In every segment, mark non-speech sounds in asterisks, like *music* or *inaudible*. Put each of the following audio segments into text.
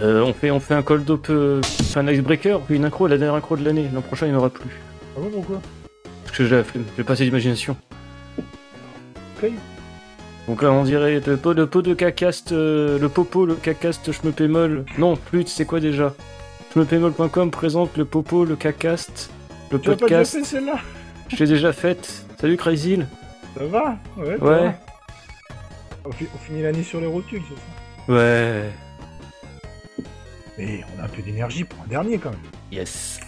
Euh, on, fait, on fait un cold up, euh, un icebreaker, puis une incro, la dernière incro de l'année. L'an prochain, il n'y en aura plus. Ah bon, pourquoi? Parce que j'ai la flemme, j'ai pas assez d'imagination. Ok. Donc là, on dirait le pot, le pot de cacaste, euh, le popo, le cacaste, je me pémol. Non, plus, c'est quoi déjà? Je me pémol.com présente le popo, le cacaste, le Tu l'as pas déjà podcast. fait celle-là? Je l'ai déjà faite. Salut Crazy. Ça va? Ouais. Ouais. va. On finit l'année sur les rotules, c'est ça? Ouais. Mais on a un peu d'énergie pour un dernier quand même. Yes.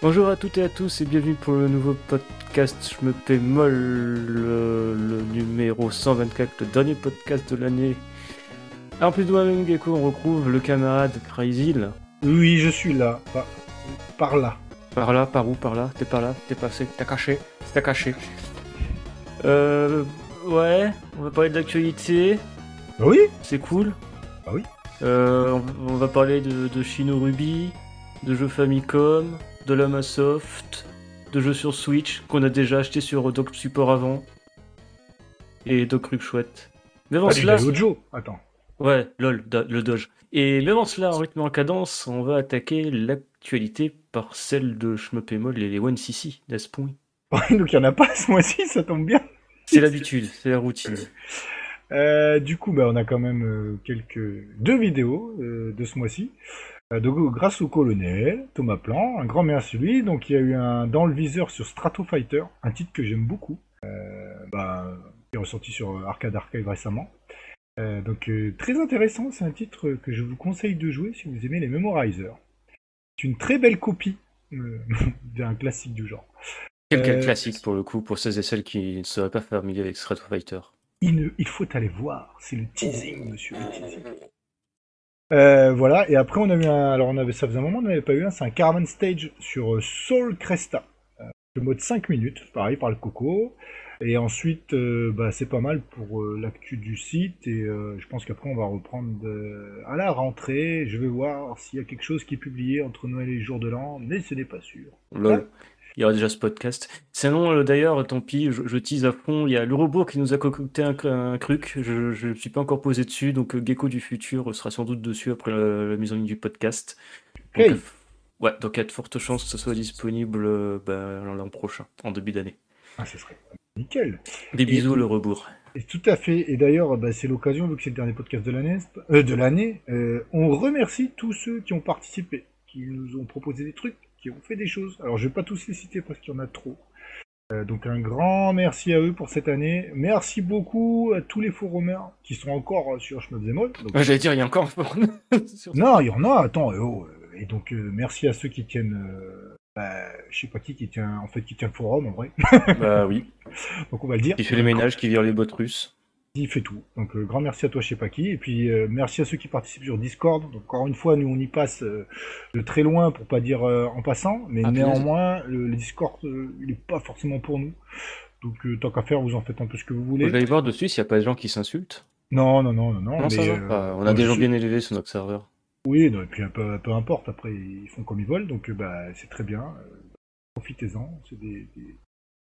Bonjour à toutes et à tous et bienvenue pour le nouveau podcast Je me paie molle, le, le numéro 124, le dernier podcast de l'année. En plus de moi-même, Gecko, on retrouve le camarade Crazy. Oui, je suis là. Par, par là. Par là, par où, par là? T'es par là? T'es passé T'as caché T'as caché. *laughs* Euh. Ouais, on va parler de l'actualité. Bah oui? C'est cool. Ah oui. Euh, on, on va parler de, de Shino Ruby, de jeux Famicom, de Lamasoft, de jeux sur Switch qu'on a déjà acheté sur Doc Support avant. Et Doc Rup chouette. Mais avant du cela. Attends. Ouais, lol, do- le Doge. Et mais avant cela, en rythme et en cadence, on va attaquer l'actualité par celle de Schmepémol et les One CC, n'est-ce point Donc il y en a pas ce mois-ci, ça tombe bien. C'est l'habitude, c'est la routine. Euh, du coup, bah, on a quand même euh, quelques deux vidéos euh, de ce mois-ci. Donc, grâce au colonel Thomas Plan, un grand merci lui. Donc, il y a eu un dans le viseur sur Strato Fighter, un titre que j'aime beaucoup, euh, bah, qui est ressorti sur Arcade Archive récemment. Donc, très intéressant. C'est un titre que je vous conseille de jouer si vous aimez les Memorizers. C'est une très belle copie *laughs* d'un classique du genre. Quel, quel Euh, classique pour le coup, pour ceux et celles qui ne seraient pas familiers avec Street Fighter. Il, ne- il faut aller voir, c'est le teasing, monsieur, le teasing. Euh, voilà, et après on a eu un, alors on avait, ça faisait un moment on n'avait pas eu un, c'est un Caravan Stage sur euh, Soul Cresta. Euh, le mode 5 minutes, pareil par le coco. Et ensuite, euh, bah, c'est pas mal pour euh, l'actu du site, et euh, je pense qu'après on va reprendre de- à la rentrée. Je vais voir s'il y a quelque chose qui est publié entre Noël et les jours de l'an, mais ce n'est pas sûr. Lol. Il y aura déjà ce podcast. Sinon, euh, d'ailleurs, tant pis, je, je tease à fond. Il y a le robot qui nous a concocté un, un truc. Je ne suis pas encore posé dessus. Donc, euh, Gecko du futur sera sans doute dessus après la, la mise en ligne du podcast. Donc, euh, ouais, donc il y a de fortes chances que ce soit disponible ben, l'an prochain, en début d'année. Ah, ce serait nickel. Des bisous, le rebours. Tout à fait. Et d'ailleurs, bah, c'est l'occasion, vu que c'est le dernier podcast de l'année, euh, de l'année, euh, on remercie tous ceux qui ont participé, qui nous ont proposé des trucs, qui ont fait des choses. Alors, je vais pas tous les citer parce qu'il y en a trop. Euh, donc, un grand merci à eux pour cette année. Merci beaucoup à tous les forumers qui sont encore sur Schmebzemol. Donc, Ouais, J'allais dire, il y a encore un forum *laughs* sur- non, il y en a. Attends, euh, oh, euh, et donc euh, merci à ceux qui tiennent. Euh, bah, je sais pas qui qui tient, en fait, qui tient le forum en vrai. Bah oui. *laughs* donc on va le dire. Qui fait les ménages, qui vire les bottes russes. Il fait tout. Donc euh, grand merci à toi, je sais pas qui. Et puis euh, merci à ceux qui participent sur Discord. Donc encore une fois, nous on y passe euh, de très loin pour pas dire en passant, mais Ah, néanmoins le, le Discord il est pas forcément pour nous. Donc tant qu'à faire, vous en faites un peu ce que vous Vous voulez. allez voir dessus s'il n'y a pas de gens qui s'insultent. Non, non, non, non, non. Mais, pas. On a des gens bien élevés sur notre serveur. Oui, non, et puis peu, peu importe. Après, ils font comme ils veulent, donc bah c'est très bien. Profitez-en. C'est des, des,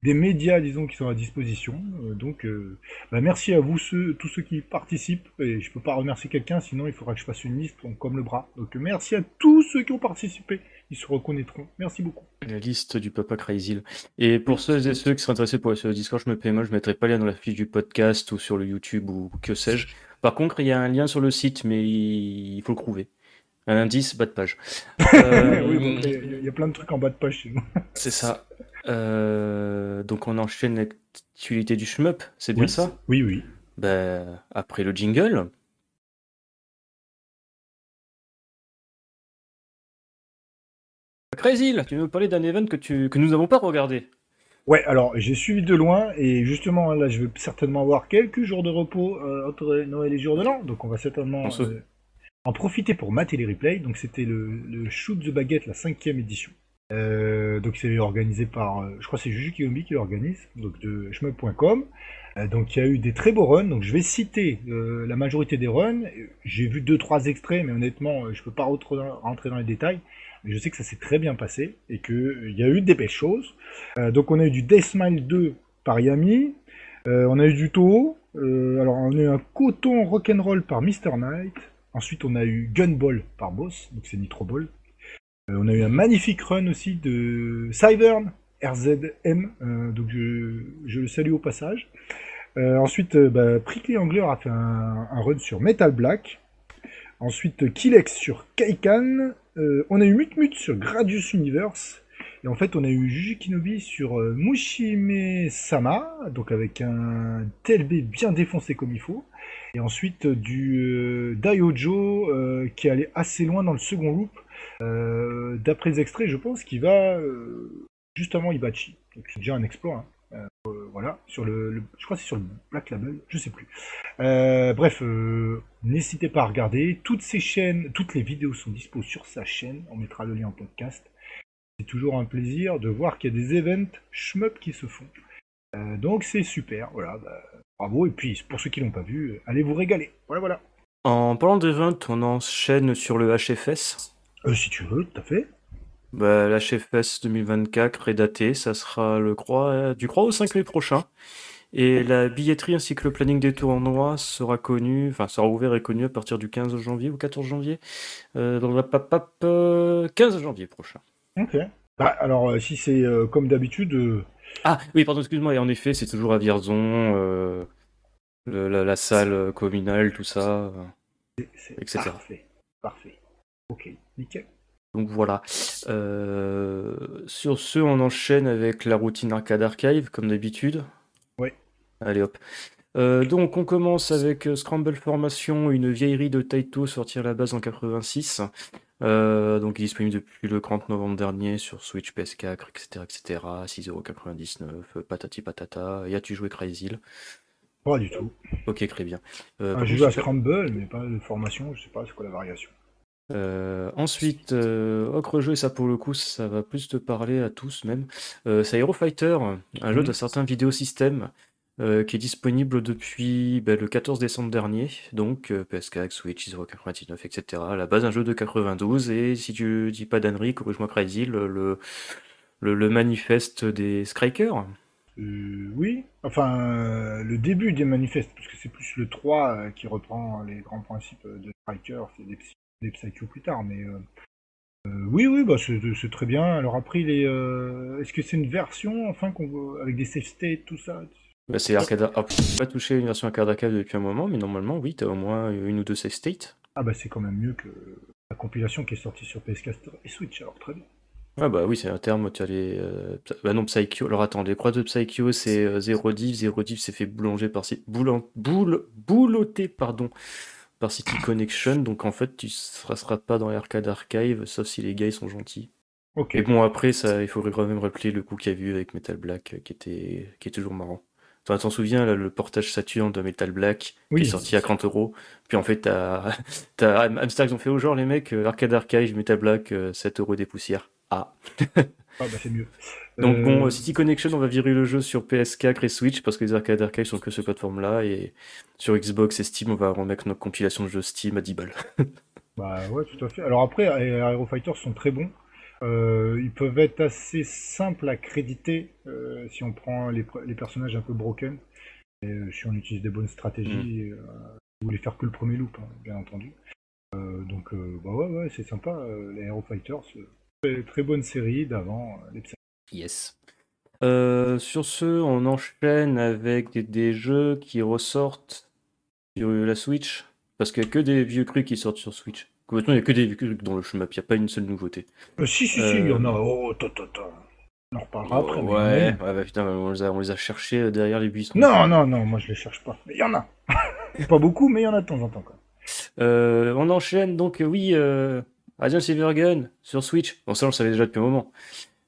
des médias, disons, qui sont à disposition. Euh, donc, euh, bah, merci à vous, ceux, tous ceux qui participent. Et je peux pas remercier quelqu'un, sinon il faudra que je fasse une liste comme le bras. Donc, merci à tous ceux qui ont participé. Ils se reconnaîtront. Merci beaucoup. La liste du papa Crazy. Et pour ceux et ceux qui seraient intéressés pour le Discord, je me paie mal, je mettrai pas le lien dans la fiche du podcast ou sur le YouTube ou que sais-je. Par contre, il y a un lien sur le site, mais il faut le trouver. Un indice, bas de page. Euh, *laughs* oui, bon, il y a- il y, a plein de trucs en bas de page chez nous. C'est ça. Euh, donc on enchaîne l'actualité du shmup, c'est bien Oui, ça? Oui, oui. Ben, après le jingle. Crazy, là, tu veux nous parler d'un event que, tu, que nous n'avons pas regardé? Ouais, alors j'ai suivi de loin et justement là je vais certainement avoir quelques jours de repos euh, entre Noël et jour de l'an, donc on va certainement On euh, en profiter pour mater les replays. Donc c'était le, le Shoot the Baguette, la cinquième édition. Euh, donc c'est organisé par, euh, je crois c'est Juju Kiyomi qui l'organise, donc de shmup.com. Euh, donc il y a eu des très beaux runs, donc je vais citer euh, la majorité des runs. J'ai vu deux trois extraits, mais honnêtement je peux pas rentrer dans- les détails. Mais je sais que ça s'est très bien passé et qu'il y a eu des belles choses. Donc on a eu du Deathmile 2 par Yami, on a eu du Toho. alors, on a eu un coton rock'n'roll par Mr. Knight. Ensuite, on a eu Gunball par Boss, donc c'est Nitro Ball. On a eu un magnifique run aussi de Cyvern, RZM, donc je, le salue au passage. ensuite, bah, Prickly Angler a fait un, un, run sur Metal Black. Ensuite, Kilex sur Kaikan. on a eu Mutmut sur Gradius Universe. Et en fait, on a eu Juju Kinobi sur euh, Mushime Sama, donc avec un TLB bien défoncé comme il faut. Et ensuite du euh, Daiojo euh, qui allait assez loin dans le second loop. D'après les extraits, je pense qu'il va justement Ibachi. C'est déjà un exploit. Hein. voilà, sur le, je crois que c'est sur le Black Label, je sais plus. bref, n'hésitez pas à regarder. Toutes ces chaînes, toutes les vidéos sont dispo sur sa chaîne. On mettra le lien en podcast c'est toujours un plaisir de voir qu'il y a des events shmup qui se font. Euh, donc c'est super, voilà, bah, bravo, et puis pour ceux qui l'ont pas vu, euh, allez vous régaler. Voilà, voilà. En parlant d'event, on enchaîne sur le HFS. Euh, si tu veux, tout à fait. Bah, L'HFS 2024 est daté, ça sera le croix, du 3 au 5 mai prochain. Et la billetterie ainsi que le planning des tournois sera connu, enfin sera ouvert et connu à partir du 15 janvier ou 14 janvier. dans le papap, 15 janvier prochain. Ok. Bah, alors, euh, si c'est euh, comme d'habitude. Euh, ah, oui, pardon, excuse-moi. Et en effet, c'est toujours à Vierzon, la, salle communale, tout ça, etc. Parfait. Parfait. Ok, nickel. Donc voilà. sur ce, on enchaîne avec la routine Arcade Archive, comme d'habitude. Oui. Allez hop. donc on commence avec Scramble Formation, une vieillerie de Taito sortie à la base en 86. Euh, donc il est disponible depuis le 30 novembre dernier sur Switch, PS4, etc. etc. 6,99€, patati patata. Y as-tu joué Crazy Pas du tout. Ok, très bien. Euh, ah, J'ai joué à Scramble, mais pas de formation, je sais pas c'est quoi la variation? Euh, ensuite, euh, autre jeu, et ça pour le coup, ça va plus te parler à tous même. c'est Hero Fighter, un jeu mhm. de certains vidéosystèmes euh, qui est disponible depuis ben, le 14 décembre dernier, donc euh, PS4, Switch, 099, etc. À la base, un jeu de 92, et si tu dis pas d'annerie, corrige-moi Crazy, le, le, le, manifeste des Strikers. Euh, oui, enfin, le début des manifestes, parce que c'est plus le 3 qui reprend les grands principes de Strikers, c'est des, des Psycho plus tard, mais. oui, oui, bah c'est très bien. Alors après, est-ce que c'est une version, enfin, avec des save states, tout ça? Bah, c'est arcade. Ah, pas touché une version arcade arcade depuis un moment, mais normalement, oui, t'as au moins une ou deux save states. Ah bah c'est quand même mieux que la compilation qui est sortie sur PS4 et Switch, alors très bien. Ah bah oui, c'est un terme, tu as les... Euh, bah non, Psycho, alors attends, les croix de Psycho, c'est 0 div, 0 div c'est fait boulanger par... Boulan... Boule... Boulotter, pardon, par City Connection, donc en fait, tu ne seras pas dans l'arcade archive, sauf si les gars, ils sont gentils. Ok. Et bon, après, ça, il faudrait quand même rappeler le coup qu'il y a vu avec Metal Black, euh, qui, était... qui est toujours marrant. Tu t'en souviens, le portage Saturn de Metal Black, qui est sorti à 30 euros. Puis en fait, t'as, *laughs* as ils ont fait au genre, les mecs, euh, Arcade Archive, Metal Black, 7 euh, euros des poussières. Ah. *laughs* ah bah c'est mieux. Donc bon, euh, City Connection, on va virer le jeu sur PS4 et Switch parce que les Arcade Archive sont que sur plateforme-là. Et sur Xbox et Steam, on va remettre notre compilation de jeux Steam à 10 balles. *laughs* bah ouais, tout à fait. Alors après, Aero Fighters sont très bons. Euh, ils peuvent être assez simples à créditer euh, si on prend les, personnages un peu broken. Et, euh, si on utilise des bonnes stratégies, mm. vous voulez faire que le premier loop, hein, bien entendu. donc bah ouais, ouais c'est sympa, les Hero Fighters. Très, très bonne série d'avant les Yes. sur ce, on enchaîne avec des, jeux qui ressortent sur la Switch. Parce qu'il n'y a que des vieux crus qui sortent sur Switch. Complètement, il n'y a que des véhicules dans le shmup, il n'y a pas une seule nouveauté. Euh, si, si, si, il y en a. Euh, oh, ta, ta, ta. On en reparlera après. Ouais, ouais, ouais bah, putain, on les, a, on les a cherchés euh, derrière les buissons. Non, non, non, moi je les cherche pas. Mais il y en a. *laughs* pas beaucoup, mais il y en a de temps en temps. Quoi. Euh, on enchaîne donc, oui, euh, Radiant Silvergun sur Switch. Bon, ça on le savait déjà depuis un moment.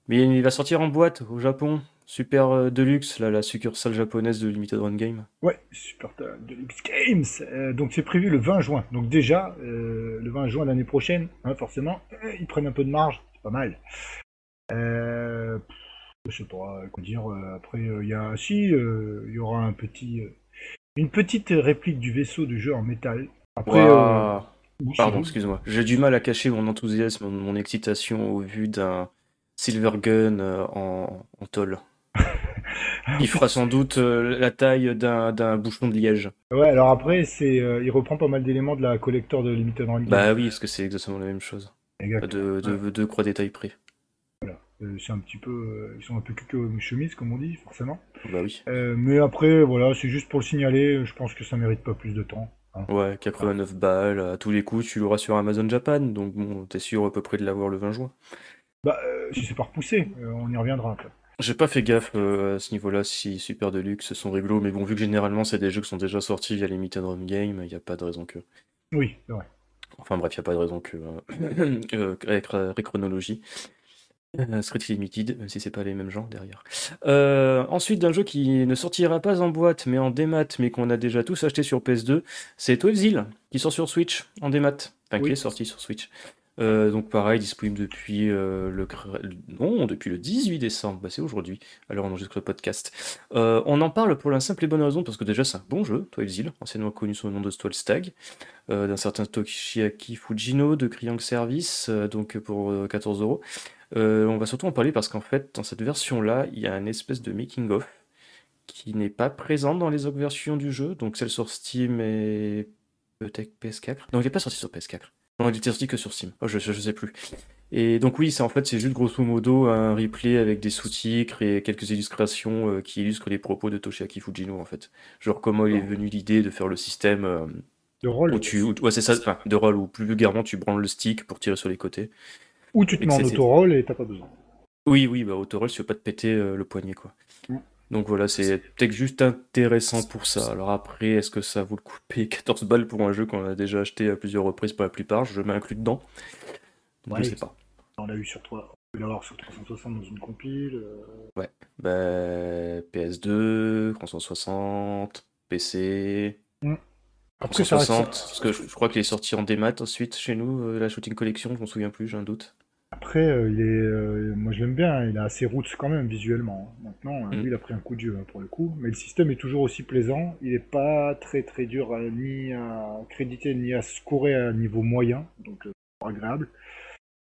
Mais il va sortir en boîte au Japon. Super euh, Deluxe, là, la succursale japonaise de Limited Run Game. Ouais, Super Deluxe Games. Euh, donc c'est prévu le 20 juin. Donc déjà, euh, le 20 juin l'année prochaine, hein, forcément, ils prennent un peu de marge, c'est pas mal. je sais pas quoi dire. après, il y a, si, il y aura un petit, une petite réplique du vaisseau du jeu en métal. Après. Pardon, excuse-moi. J'ai du mal à cacher mon enthousiasme, mon excitation au vu d'un Silver Gun en, en tôle. *laughs* Il fera sans doute euh, la taille d'un bouchon de liège. Ouais, alors après, c'est, euh, il reprend pas mal d'éléments de la collector de Limited Run. Bah oui, parce que c'est exactement la même chose. Exact. De, de, de croix détail près. Euh, c'est un petit peu, euh, ils sont un peu que chemise, comme on dit, forcément. Bah oui. Euh, mais après, voilà, c'est juste pour le signaler. Je pense que ça mérite pas plus de temps. Ouais, 89 balles, à tous les coups, tu l'auras sur Amazon Japan, donc bon, t'es sûr à peu près de l'avoir le 20 juin. Bah, euh, si c'est pas repoussé, euh, on y reviendra. quoi. J'ai pas fait gaffe euh, à ce niveau-là si Super Deluxe sont rigolos, mais bon, vu que généralement c'est des jeux qui sont déjà sortis via Limited Run Game, il y a pas de raison que. Oui, c'est vrai. Enfin bref, il y a pas de raison que. *coughs* avec Réchronologie. Euh, Street Limited, même si c'est pas les mêmes gens derrière. Euh, ensuite, d'un jeu qui ne sortira pas en boîte, mais en démat, mais qu'on a déjà tous acheté sur PS2, c'est 12 Zill, qui sort sur Switch en démat. Enfin, qui est sorti sur Switch. Euh, donc pareil, disponible depuis euh, le non, depuis le 18 décembre, bah, c'est aujourd'hui, alors on enregistre le podcast. Euh, on en parle pour la simple et bonne raison parce que déjà c'est un bon jeu, 12 Zill, anciennement connu sous le nom de Stall Stag, euh, d'un certain Toshiaki Fujino de Kriang Service, euh, donc pour euh, 14 euros. Euh, on va surtout en parler parce qu'en fait, dans cette version-là, il y a une espèce de making-of qui n'est pas présente dans les autres versions du jeu, donc celle sur Steam et peut-être PS4. Non, il n'est pas sorti sur PS4. Non, il était sorti que sur Steam. Oh, je, je, je sais plus. Et donc oui, c'est en fait c'est juste grosso modo un replay avec des sous-titres et quelques illustrations euh, qui illustrent les propos de Toshiaki Fujino en fait. Genre comment il est venu l'idée de faire le système euh, De rôle. où tu, où- ouais c'est ça, enfin, de rôle où plus vulgairement tu branles le stick pour tirer sur les côtés. Ou tu te et mets en auto-roll et t'as pas besoin. Oui, oui, bah autoroll, tu veux pas te péter euh, le poignet, quoi. Mm. Donc voilà, c'est peut-être juste intéressant pour ça. Alors après, est-ce que ça vaut le coup de payer *laughs* 14 balles pour un jeu qu'on a déjà acheté à plusieurs reprises pour la plupart? Je m'inclus dedans. Donc Ouais. je sais pas. On l'a eu sur toi. On peut l'avoir sur 360 dans une compile. euh, Bah, PS2, 360, PC, Après, ça reste- 360, parce que je, je crois qu'il est sorti en démat ensuite chez nous, euh, la Shooting Collection, je m'en souviens plus, j'ai un doute. Après, euh, il est, euh, moi je l'aime bien, il a assez roots quand même visuellement. hein. Maintenant, Mm. lui il a pris un coup de dieu hein, pour le coup, mais le système est toujours aussi plaisant. Il est pas très très dur à- ni à créditer ni à scorer à niveau moyen, donc agréable.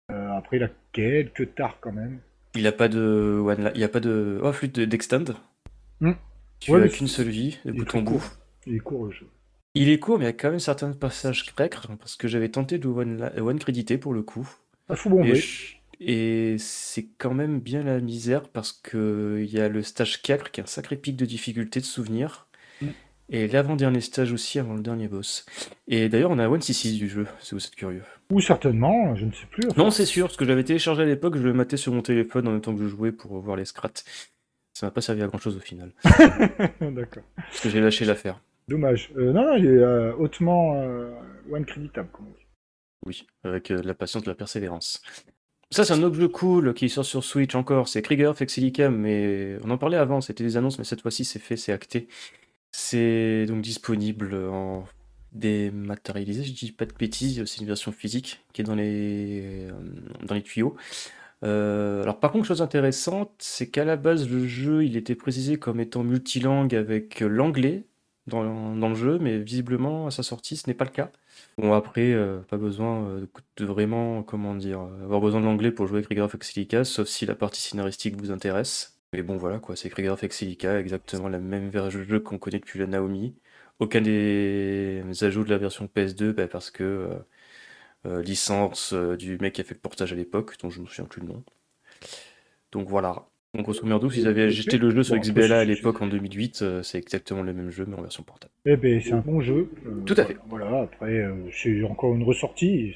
Après, il a quelques tares quand même. Il a pas de one il y a pas de oh flûte de- d'extend. Hmm. Tu Ouais, as mais qu'une seule vie, le bouton bout. Il est court le jeu. Il est court, mais il y a quand même certains passages grecs, parce que j'avais tenté de one, la- one créditer pour le coup. Ah, faut bomber. Et, je- et c'est quand même bien la misère parce que il y a le stage 4 qui a un sacré pic de difficulté de souvenir. Mm. Et l'avant-dernier stage aussi avant le dernier boss. Et d'ailleurs, on a 1cc du jeu, si vous êtes curieux. Ou certainement, je ne sais plus. enfin. Non, c'est sûr, parce que j'avais téléchargé à l'époque, je le matais sur mon téléphone en même temps que je jouais pour voir les scrats. Ça m'a pas servi à grand chose au final, *laughs* D'accord. parce que j'ai lâché l'affaire. Dommage. Euh, non, non, il est euh, hautement euh, one créditable, comme on dit. Oui, avec la patience, de la persévérance. Ça, c'est un jeu cool qui sort sur Switch encore. C'est Krieger Fexilicam, mais on en parlait avant, c'était des annonces, mais cette fois-ci, c'est fait, c'est acté. C'est donc disponible en dématérialisé, je dis pas de bêtises, c'est une version physique qui est dans les, dans les tuyaux. Alors par contre, chose intéressante, c'est qu'à la base, le jeu, il était précisé comme étant multilangue avec l'anglais dans, le jeu, mais visiblement, à sa sortie, ce n'est pas le cas. Bon, après, euh, pas besoin euh, de vraiment, comment dire, euh, avoir besoin de l'anglais pour jouer avec Krieger Fexilicas, sauf si la partie scénaristique vous intéresse. Mais bon, voilà, quoi, c'est Krieger Fexilica, exactement la même version de jeu qu'on connaît depuis la Naomi. Aucun des ajouts de la version PS2, bah, parce que licence du mec qui a fait le portage à l'époque, dont je ne me souviens plus le nom. Donc voilà. Donc, grosso modo, s'ils avaient jeté le jeu sur XBLA à l'époque en 2008, euh, c'est exactement le même jeu, mais en version portable. Eh ben, c'est un bon jeu. Euh, Tout à fait. Voilà, après, euh, c'est encore une ressortie.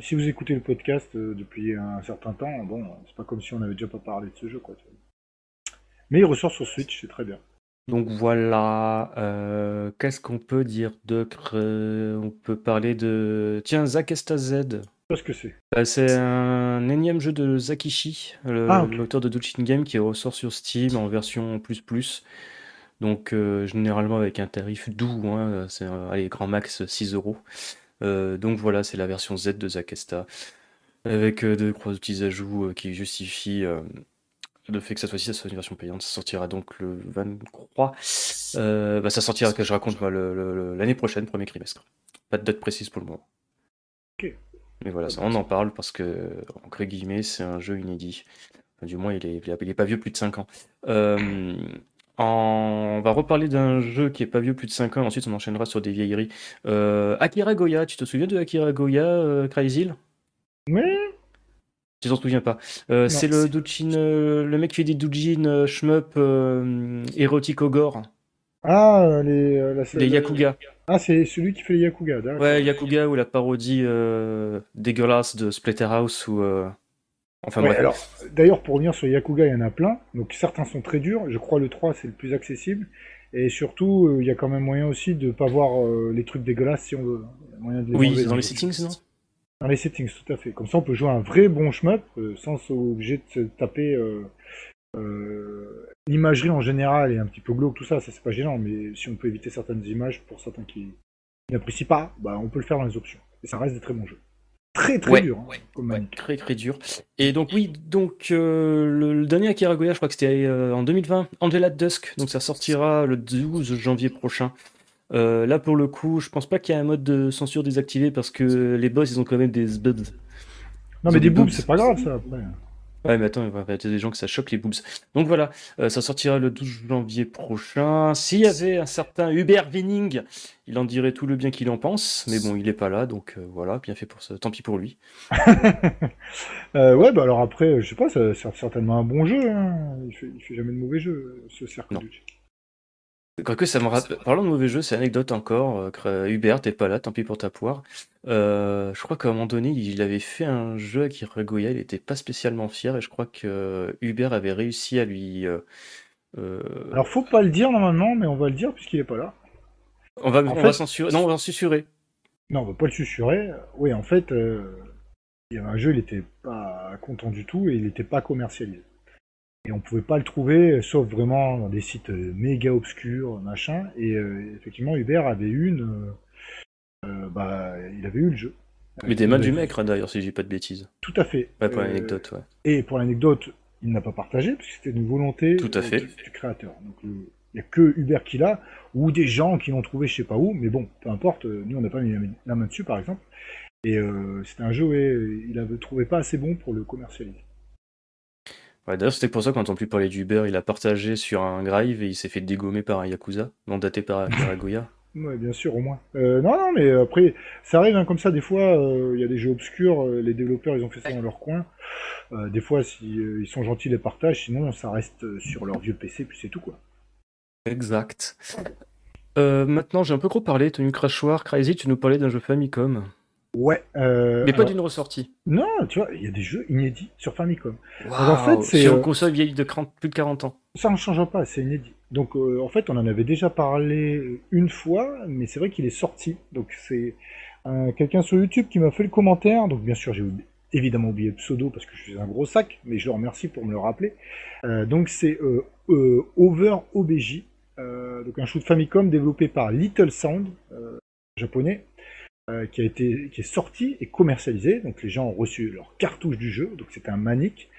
Si vous écoutez le podcast depuis un certain temps, bon, c'est pas comme si on avait déjà pas parlé de ce jeu, quoi. Mais il ressort sur Switch, c'est très bien. Donc voilà, qu'est-ce qu'on peut dire d'autre? On peut parler de... Tiens, Zakesta Z. Pas ce que c'est. Bah, c'est un énième jeu de Zakishi, Ah, l'auteur de Dutchin Game, qui ressort sur Steam en version plus plus. Donc euh, généralement avec un tarif doux, hein, c'est un- allez, grand max 6 euros. Euh, donc voilà, c'est la version Z de Zakesta, avec euh, de gros petits ajouts euh, qui justifient euh, le fait que cette fois-ci ça soit une version payante. Ça sortira donc le 23. Euh, bah, ça sortira, que je raconte, l'année prochaine, premier trimestre. Pas de date précise pour le moment. Ok. Mais voilà, ça, on en parle parce que, entre guillemets, c'est un jeu inédit. Du moins, il est, il est pas vieux plus de 5 ans. Euh, on va reparler d'un jeu qui est pas vieux plus de 5 ans, ensuite on enchaînera sur des vieilleries. Euh, Akira Goya, tu te souviens de Akira Goya, euh, Crazy Oui. Tu t'en souviens pas? Euh, c'est le Doujin, le mec qui fait des Doujin shmup érotique au gore. Ah, les, les Yakuga. Ah, c'est celui qui fait les Yakuga, Ouais, Yakuga ou la parodie dégueulasse de Splatterhouse ou. Enfin, alors, d'ailleurs, pour revenir sur Yakuga, il y en a plein. Donc, certains sont très durs. Je crois le 3, c'est le plus accessible. Et surtout, euh, il y a quand même moyen aussi de ne pas voir euh, les trucs dégueulasses si on veut. Moyen de les oui, dans les settings, non? Dans les settings, tout à fait. Comme ça, on peut jouer un vrai bon shmup euh, sans obligé de se taper l'imagerie en général et un petit peu glauque, tout ça. Ça, c'est pas gênant. Mais si on peut éviter certaines images pour certains qui n'apprécient pas, bah, on peut le faire dans les options. Et ça reste des très bons jeux très très dur. Hein, très très dur. Et donc oui, donc euh, le, dernier Akira Goya, je crois que c'était euh, en 2020, Angela Dusk, donc ça sortira le 12 janvier prochain. Euh, là pour le coup, je pense pas qu'il y ait un mode de censure désactivé parce que les boss ils ont quand même des boobs. Non mais des boobs, c'est pas grave ça après. Ouais, mais attends, il y a des gens que ça choque les boobs. Donc voilà, euh, ça sortira le 12 janvier prochain. S'il y avait un certain Hubert Winning, il en dirait tout le bien qu'il en pense, mais bon, il est pas là, donc euh, voilà, bien fait pour ça. Tant pis pour lui. *laughs* euh, ouais, bah alors après, je sais pas, c'est certainement un bon jeu. Hein. Il, fait, fait jamais de mauvais jeu, ce cercle. Quoique ça me rappelle. Parlons de mauvais jeux, c'est anecdote encore. Euh, Hubert, t'es pas là, tant pis pour ta poire. Euh, je crois qu'à un moment donné, il avait fait un jeu à Kiragoya, il était pas spécialement fier et je crois que Hubert avait réussi à lui. Euh, Alors faut pas le dire normalement, mais on va le dire puisqu'il est pas là. On va, on va censurer. Non, on va susurrer. Non, on va pas le susurrer. Oui, en fait, il y avait un jeu, il était pas content du tout et il était pas commercialisé. Et on pouvait pas le trouver, sauf vraiment dans des sites euh, méga obscurs, machin. Et euh, effectivement, Hubert avait une. Euh, bah, il avait eu le jeu. Mais des mains du mec, d'ailleurs, si j'ai pas de bêtises. Tout à fait. pour l'anecdote, ouais. Et pour l'anecdote, il n'a pas partagé, parce que c'était une volonté Tout à fait. Du, créateur. Donc, il n'y a que Hubert qui l'a, ou des gens qui l'ont trouvé je sais pas où, mais bon, peu importe, nous on n'a pas mis la main dessus par exemple. Et c'était un jeu où il ne trouvait pas assez bon pour le commercialiser. Ouais, d'ailleurs, c'était pour ça, quand on plus parler d'Uber, il a partagé sur un Drive et il s'est fait dégommer par un Yakuza, mandaté par Karagoya. *laughs* ouais, bien sûr, au moins. Euh, non, non, mais après, ça arrive hein, comme ça, des fois, euh, il y a des jeux obscurs, euh, les développeurs, ils ont fait ça dans leur coin. des fois, si ils sont gentils, ils les partagent, sinon, ça reste sur leur vieux PC, puis c'est tout, quoi. Exact. maintenant, j'ai un peu trop parlé, Tenu Crachoir, Crazy, tu nous parlais d'un jeu Famicom. Ouais. Euh, mais pas d'une ressortie. Non, tu vois, il y a des jeux inédits sur Famicom. en fait, c'est une euh, console vieille de plus de 40 ans. Ça ne change pas, c'est inédit. Donc euh, en fait, on en avait déjà parlé une fois, mais c'est vrai qu'il est sorti. Donc c'est quelqu'un sur YouTube qui m'a fait le commentaire. Donc bien sûr, j'ai évidemment oublié le pseudo parce que je suis un gros sac, mais je le remercie pour me le rappeler. donc c'est Over OBJ, donc un shoot Famicom développé par Little Sound, japonais. Euh, qui a été qui est sorti et commercialisé. Donc les gens ont reçu leur cartouche du jeu. Donc c'est un manique,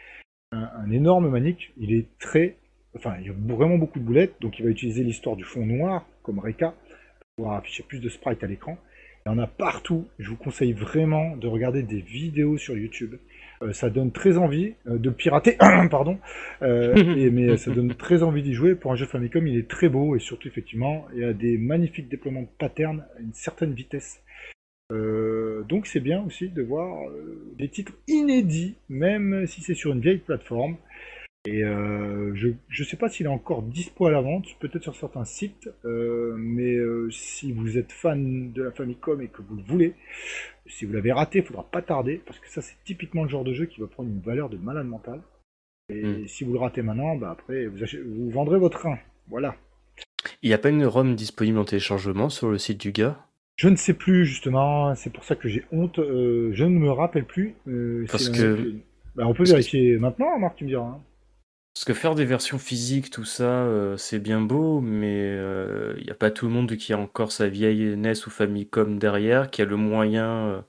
un, énorme manique. Il est très, enfin il y a vraiment beaucoup de boulettes. Donc il va utiliser l'histoire du fond noir comme Reka pour pouvoir afficher plus de sprites à l'écran. Il y en a partout. Je vous conseille vraiment de regarder des vidéos sur YouTube. Euh, ça donne très envie euh, de pirater, *coughs* pardon, *laughs* mais ça donne très envie d'y jouer. Pour un jeu Famicom, il est très beau et surtout, effectivement, il y a des magnifiques déploiements de patterns à une certaine vitesse. Euh, donc c'est bien aussi de voir euh, des titres inédits, même si c'est sur une vieille plateforme. Et euh, je ne sais pas s'il est encore dispo à la vente, peut-être sur certains sites, mais si vous êtes fan de la Famicom et que vous le voulez, si vous l'avez raté, il faudra pas tarder, parce que ça c'est typiquement le genre de jeu qui va prendre une valeur de malade mental. Et hmm. si vous le ratez maintenant, bah après vous, vous vendrez votre rein. Voilà. Il n'y a pas une ROM disponible en téléchargement sur le site du gars? Je ne sais plus justement, c'est pour ça que j'ai honte. Euh, je ne me rappelle plus. Euh, Parce que. Bah, on peut vérifier maintenant, Marc, tu me diras. Hein. Parce que faire des versions physiques, tout ça, euh, c'est bien beau, mais il n'y a pas tout le monde qui a encore sa vieille NES ou Famicom derrière, qui a le moyen,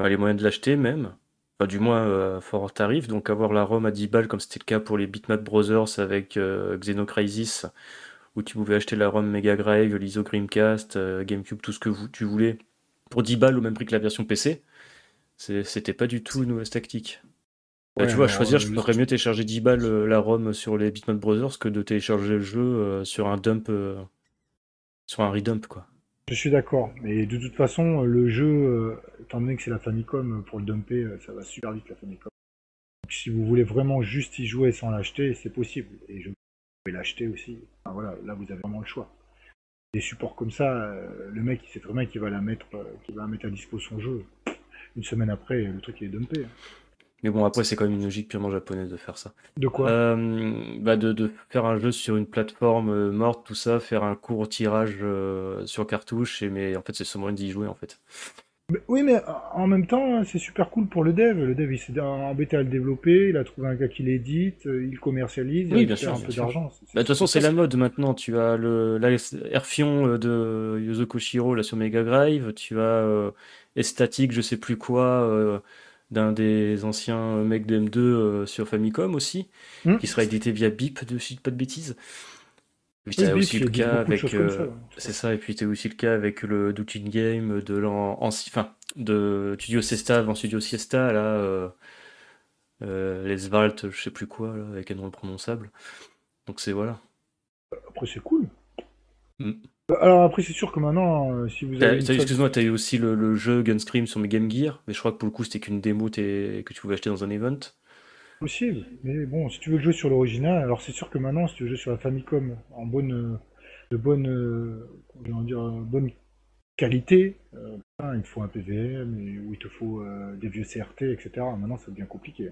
les moyens de l'acheter même. Enfin, du moins à fort tarif. Donc avoir la ROM à 10 balles, comme c'était le cas pour les Bitmap Brothers avec Xenocrisis où tu pouvais acheter la ROM Mega Drive, l'ISO Dreamcast, euh, GameCube, tout ce que tu voulais, pour 10 balles au même prix que la version PC. C'était pas du tout une mauvaise tactique. Bah, tu vois, choisir, je préférerais mieux télécharger 10 balles euh, la ROM sur les Bitmap Brothers que de télécharger le jeu euh, sur un dump, sur un redump, quoi. Je suis d'accord, mais de toute façon, le jeu, étant donné que c'est la Famicom, pour le dumper, ça va super vite la Famicom. Donc, si vous voulez vraiment juste y jouer sans l'acheter, c'est possible. Et je pouvez l'acheter aussi. Enfin, voilà, là vous avez vraiment le choix. Des supports comme ça, euh, le mec il sait très bien qu'il va la mettre, euh, qu'il va mettre à dispo son jeu. Une semaine après, le truc il est dumpé. hein. Mais bon, après, c'est quand même une logique purement japonaise de faire ça. De quoi? Euh, bah de, de faire un jeu sur une plateforme euh, morte, tout ça, faire un court tirage euh, sur cartouche, et, mais en fait, c'est seulement d'y jouer, en fait. Oui, mais en même temps, hein, c'est super cool pour le dev. Le dev, il s'est embêté à le développer, il a trouvé un gars qui l'édite, euh, il commercialise, il Oui, bien récupère sûr, un bien peu d'argent. Bah, de toute façon, c'est la mode maintenant. Tu as le euh, de Yuzo Koshiro là sur Mega Drive. Tu as euh, Estatic, je sais plus quoi, euh, d'un des anciens mecs de M2 euh, sur Famicom aussi, Hmm. qui sera édité via Beep, de, si pas de bêtises. Puis t'as aussi le cas avec, euh, ouais. c'est ça, et puis t'as aussi le cas avec le Doutin Game de l'an, enfin, de Studio Siesta avant Studio Siesta là, euh, euh, Les je sais plus quoi là, avec un nom imprononçable. Donc c'est voilà. Après, c'est cool. Mm. Alors, après, c'est sûr que maintenant, euh, si vous avez. t'as- Excuse-moi, t'as eu aussi le, le jeu Gunscream sur mes Game Gear, mais je crois que pour le coup c'était qu'une démo t'es- que tu pouvais acheter dans un event. Possible. Mais bon, si tu veux jouer sur l'original, alors c'est sûr que maintenant, si tu veux jouer sur la Famicom en bonne, euh, de bonne, euh, dire, euh, bonne qualité, euh, il te faut un PVM, et, ou il te faut euh, des vieux CRT, etc. Maintenant, ça devient compliqué.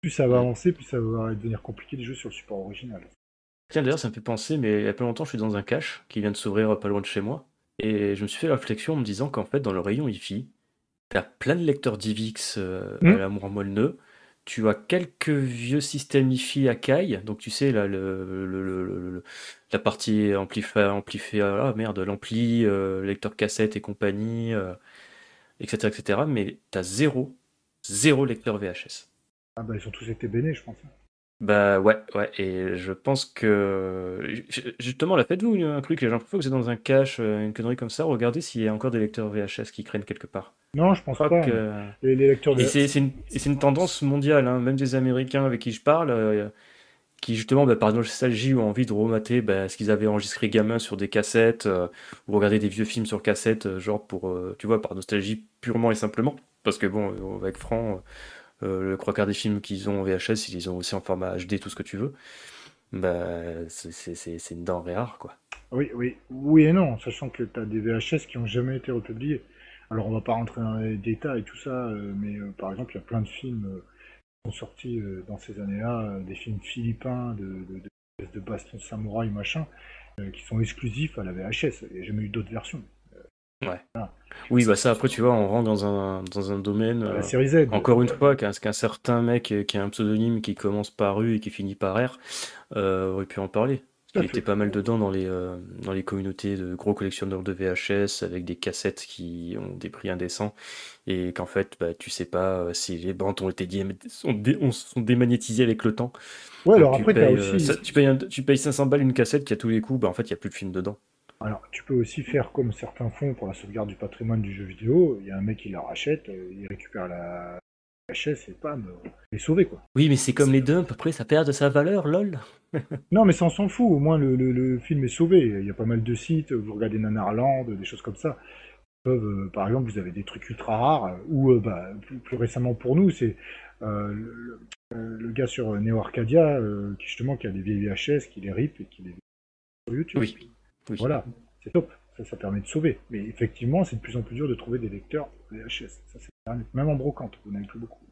Plus ça va avancer, plus ça va devenir compliqué de jouer sur le support original. Tiens, d'ailleurs, ça me fait penser, mais il y a pas longtemps, je suis dans un cache qui vient de s'ouvrir pas loin de chez moi, et je me suis fait la réflexion en me disant qu'en fait, dans le rayon Wi-Fi, t'as plein de lecteurs DivX euh, Mm. à l'amour moelle tu as quelques vieux systèmes Wi-Fi à caille, donc tu sais, là, le, la partie amplifier, amplifier, ah merde, l'ampli, euh, lecteur cassette et compagnie, euh, etc., etc., mais t'as zéro, zéro lecteur VHS. Ah bah, ils ont tous été bénés, je pense. Bah ouais, ouais, et je pense que ju- justement, là, faites-vous un truc, les gens, fois que vous êtes dans un cache, euh, une connerie comme ça, regardez s'il y a encore des lecteurs VHS qui traînent quelque part. Non, je pense Je pas. que- Les, les lecteurs de... Et c'est c'est une, c'est tendance mondiale, hein, même des Américains avec qui je parle, euh, qui justement, bah, par nostalgie, ont envie de remater bah, ce qu'ils avaient enregistré gamin sur des cassettes, euh, ou regarder des vieux films sur cassette, genre pour, euh, tu vois, par nostalgie purement et simplement. Parce que bon, avec Franck, le trois quarts des films qu'ils ont en VHS, ils les ont aussi en format HD, tout ce que tu veux. Bah, c'est- une denrée rare, quoi. Oui, oui, oui et non, sachant que tu as des VHS qui ont jamais été republiés. Alors on va pas rentrer dans les détails et tout ça, euh, mais euh, par exemple, il y a plein de films euh, qui sont sortis euh, dans ces années-là, euh, des films philippins de, de, de, de baston samouraï machin, euh, qui sont exclusifs à la VHS. Il n'y a jamais eu d'autres versions. Oui, bah ça, après, tu vois, on rentre dans un, dans un domaine. Euh, la série Z. Encore une fois, qu'un qu'un certain mec euh, qui a un pseudonyme qui commence par U et qui finit par R euh, aurait pu en parler. Il était pas mal dedans dans les, euh, dans les communautés de gros collectionneurs de VHS avec des cassettes qui ont des prix indécents et qu'en fait, bah, tu sais pas euh, si les bandes ont été diam- sont, dé- ont- sont démagnétisées avec le temps. Ouais, alors Donc, après, tu, t'as payes, aussi. ça- tu, payes un- tu payes 500 balles une cassette qui a tous les coups, bah, en fait, il n'y a plus de film dedans. Alors, tu peux aussi faire comme certains font pour la sauvegarde du patrimoine du jeu vidéo. Il y a un mec qui la rachète, euh, il récupère la VHS et pam, euh, il est sauvé quoi. Oui, mais c'est comme les dumps, après ça perd de sa valeur, lol. *laughs* Non, mais ça, on s'en fout. Au moins, le, le- le film est sauvé. Il y a pas mal de sites. Vous regardez Nanarland, des choses comme ça. Peuvent, euh, par exemple, vous avez des trucs ultra rares. euh, Ou, euh, bah, plus, plus récemment pour nous, c'est euh, le, le- le gars sur Neo Arcadia, euh, qui justement, qui a des vieilles VHS, qui les rip et qui les sur YouTube. Oui. Oui. Voilà, c'est top. Ça, ça permet de sauver. Mais effectivement, c'est de plus en plus dur de trouver des lecteurs VHS. Ça, c'est. Même en brocante, vous n'avez plus beaucoup.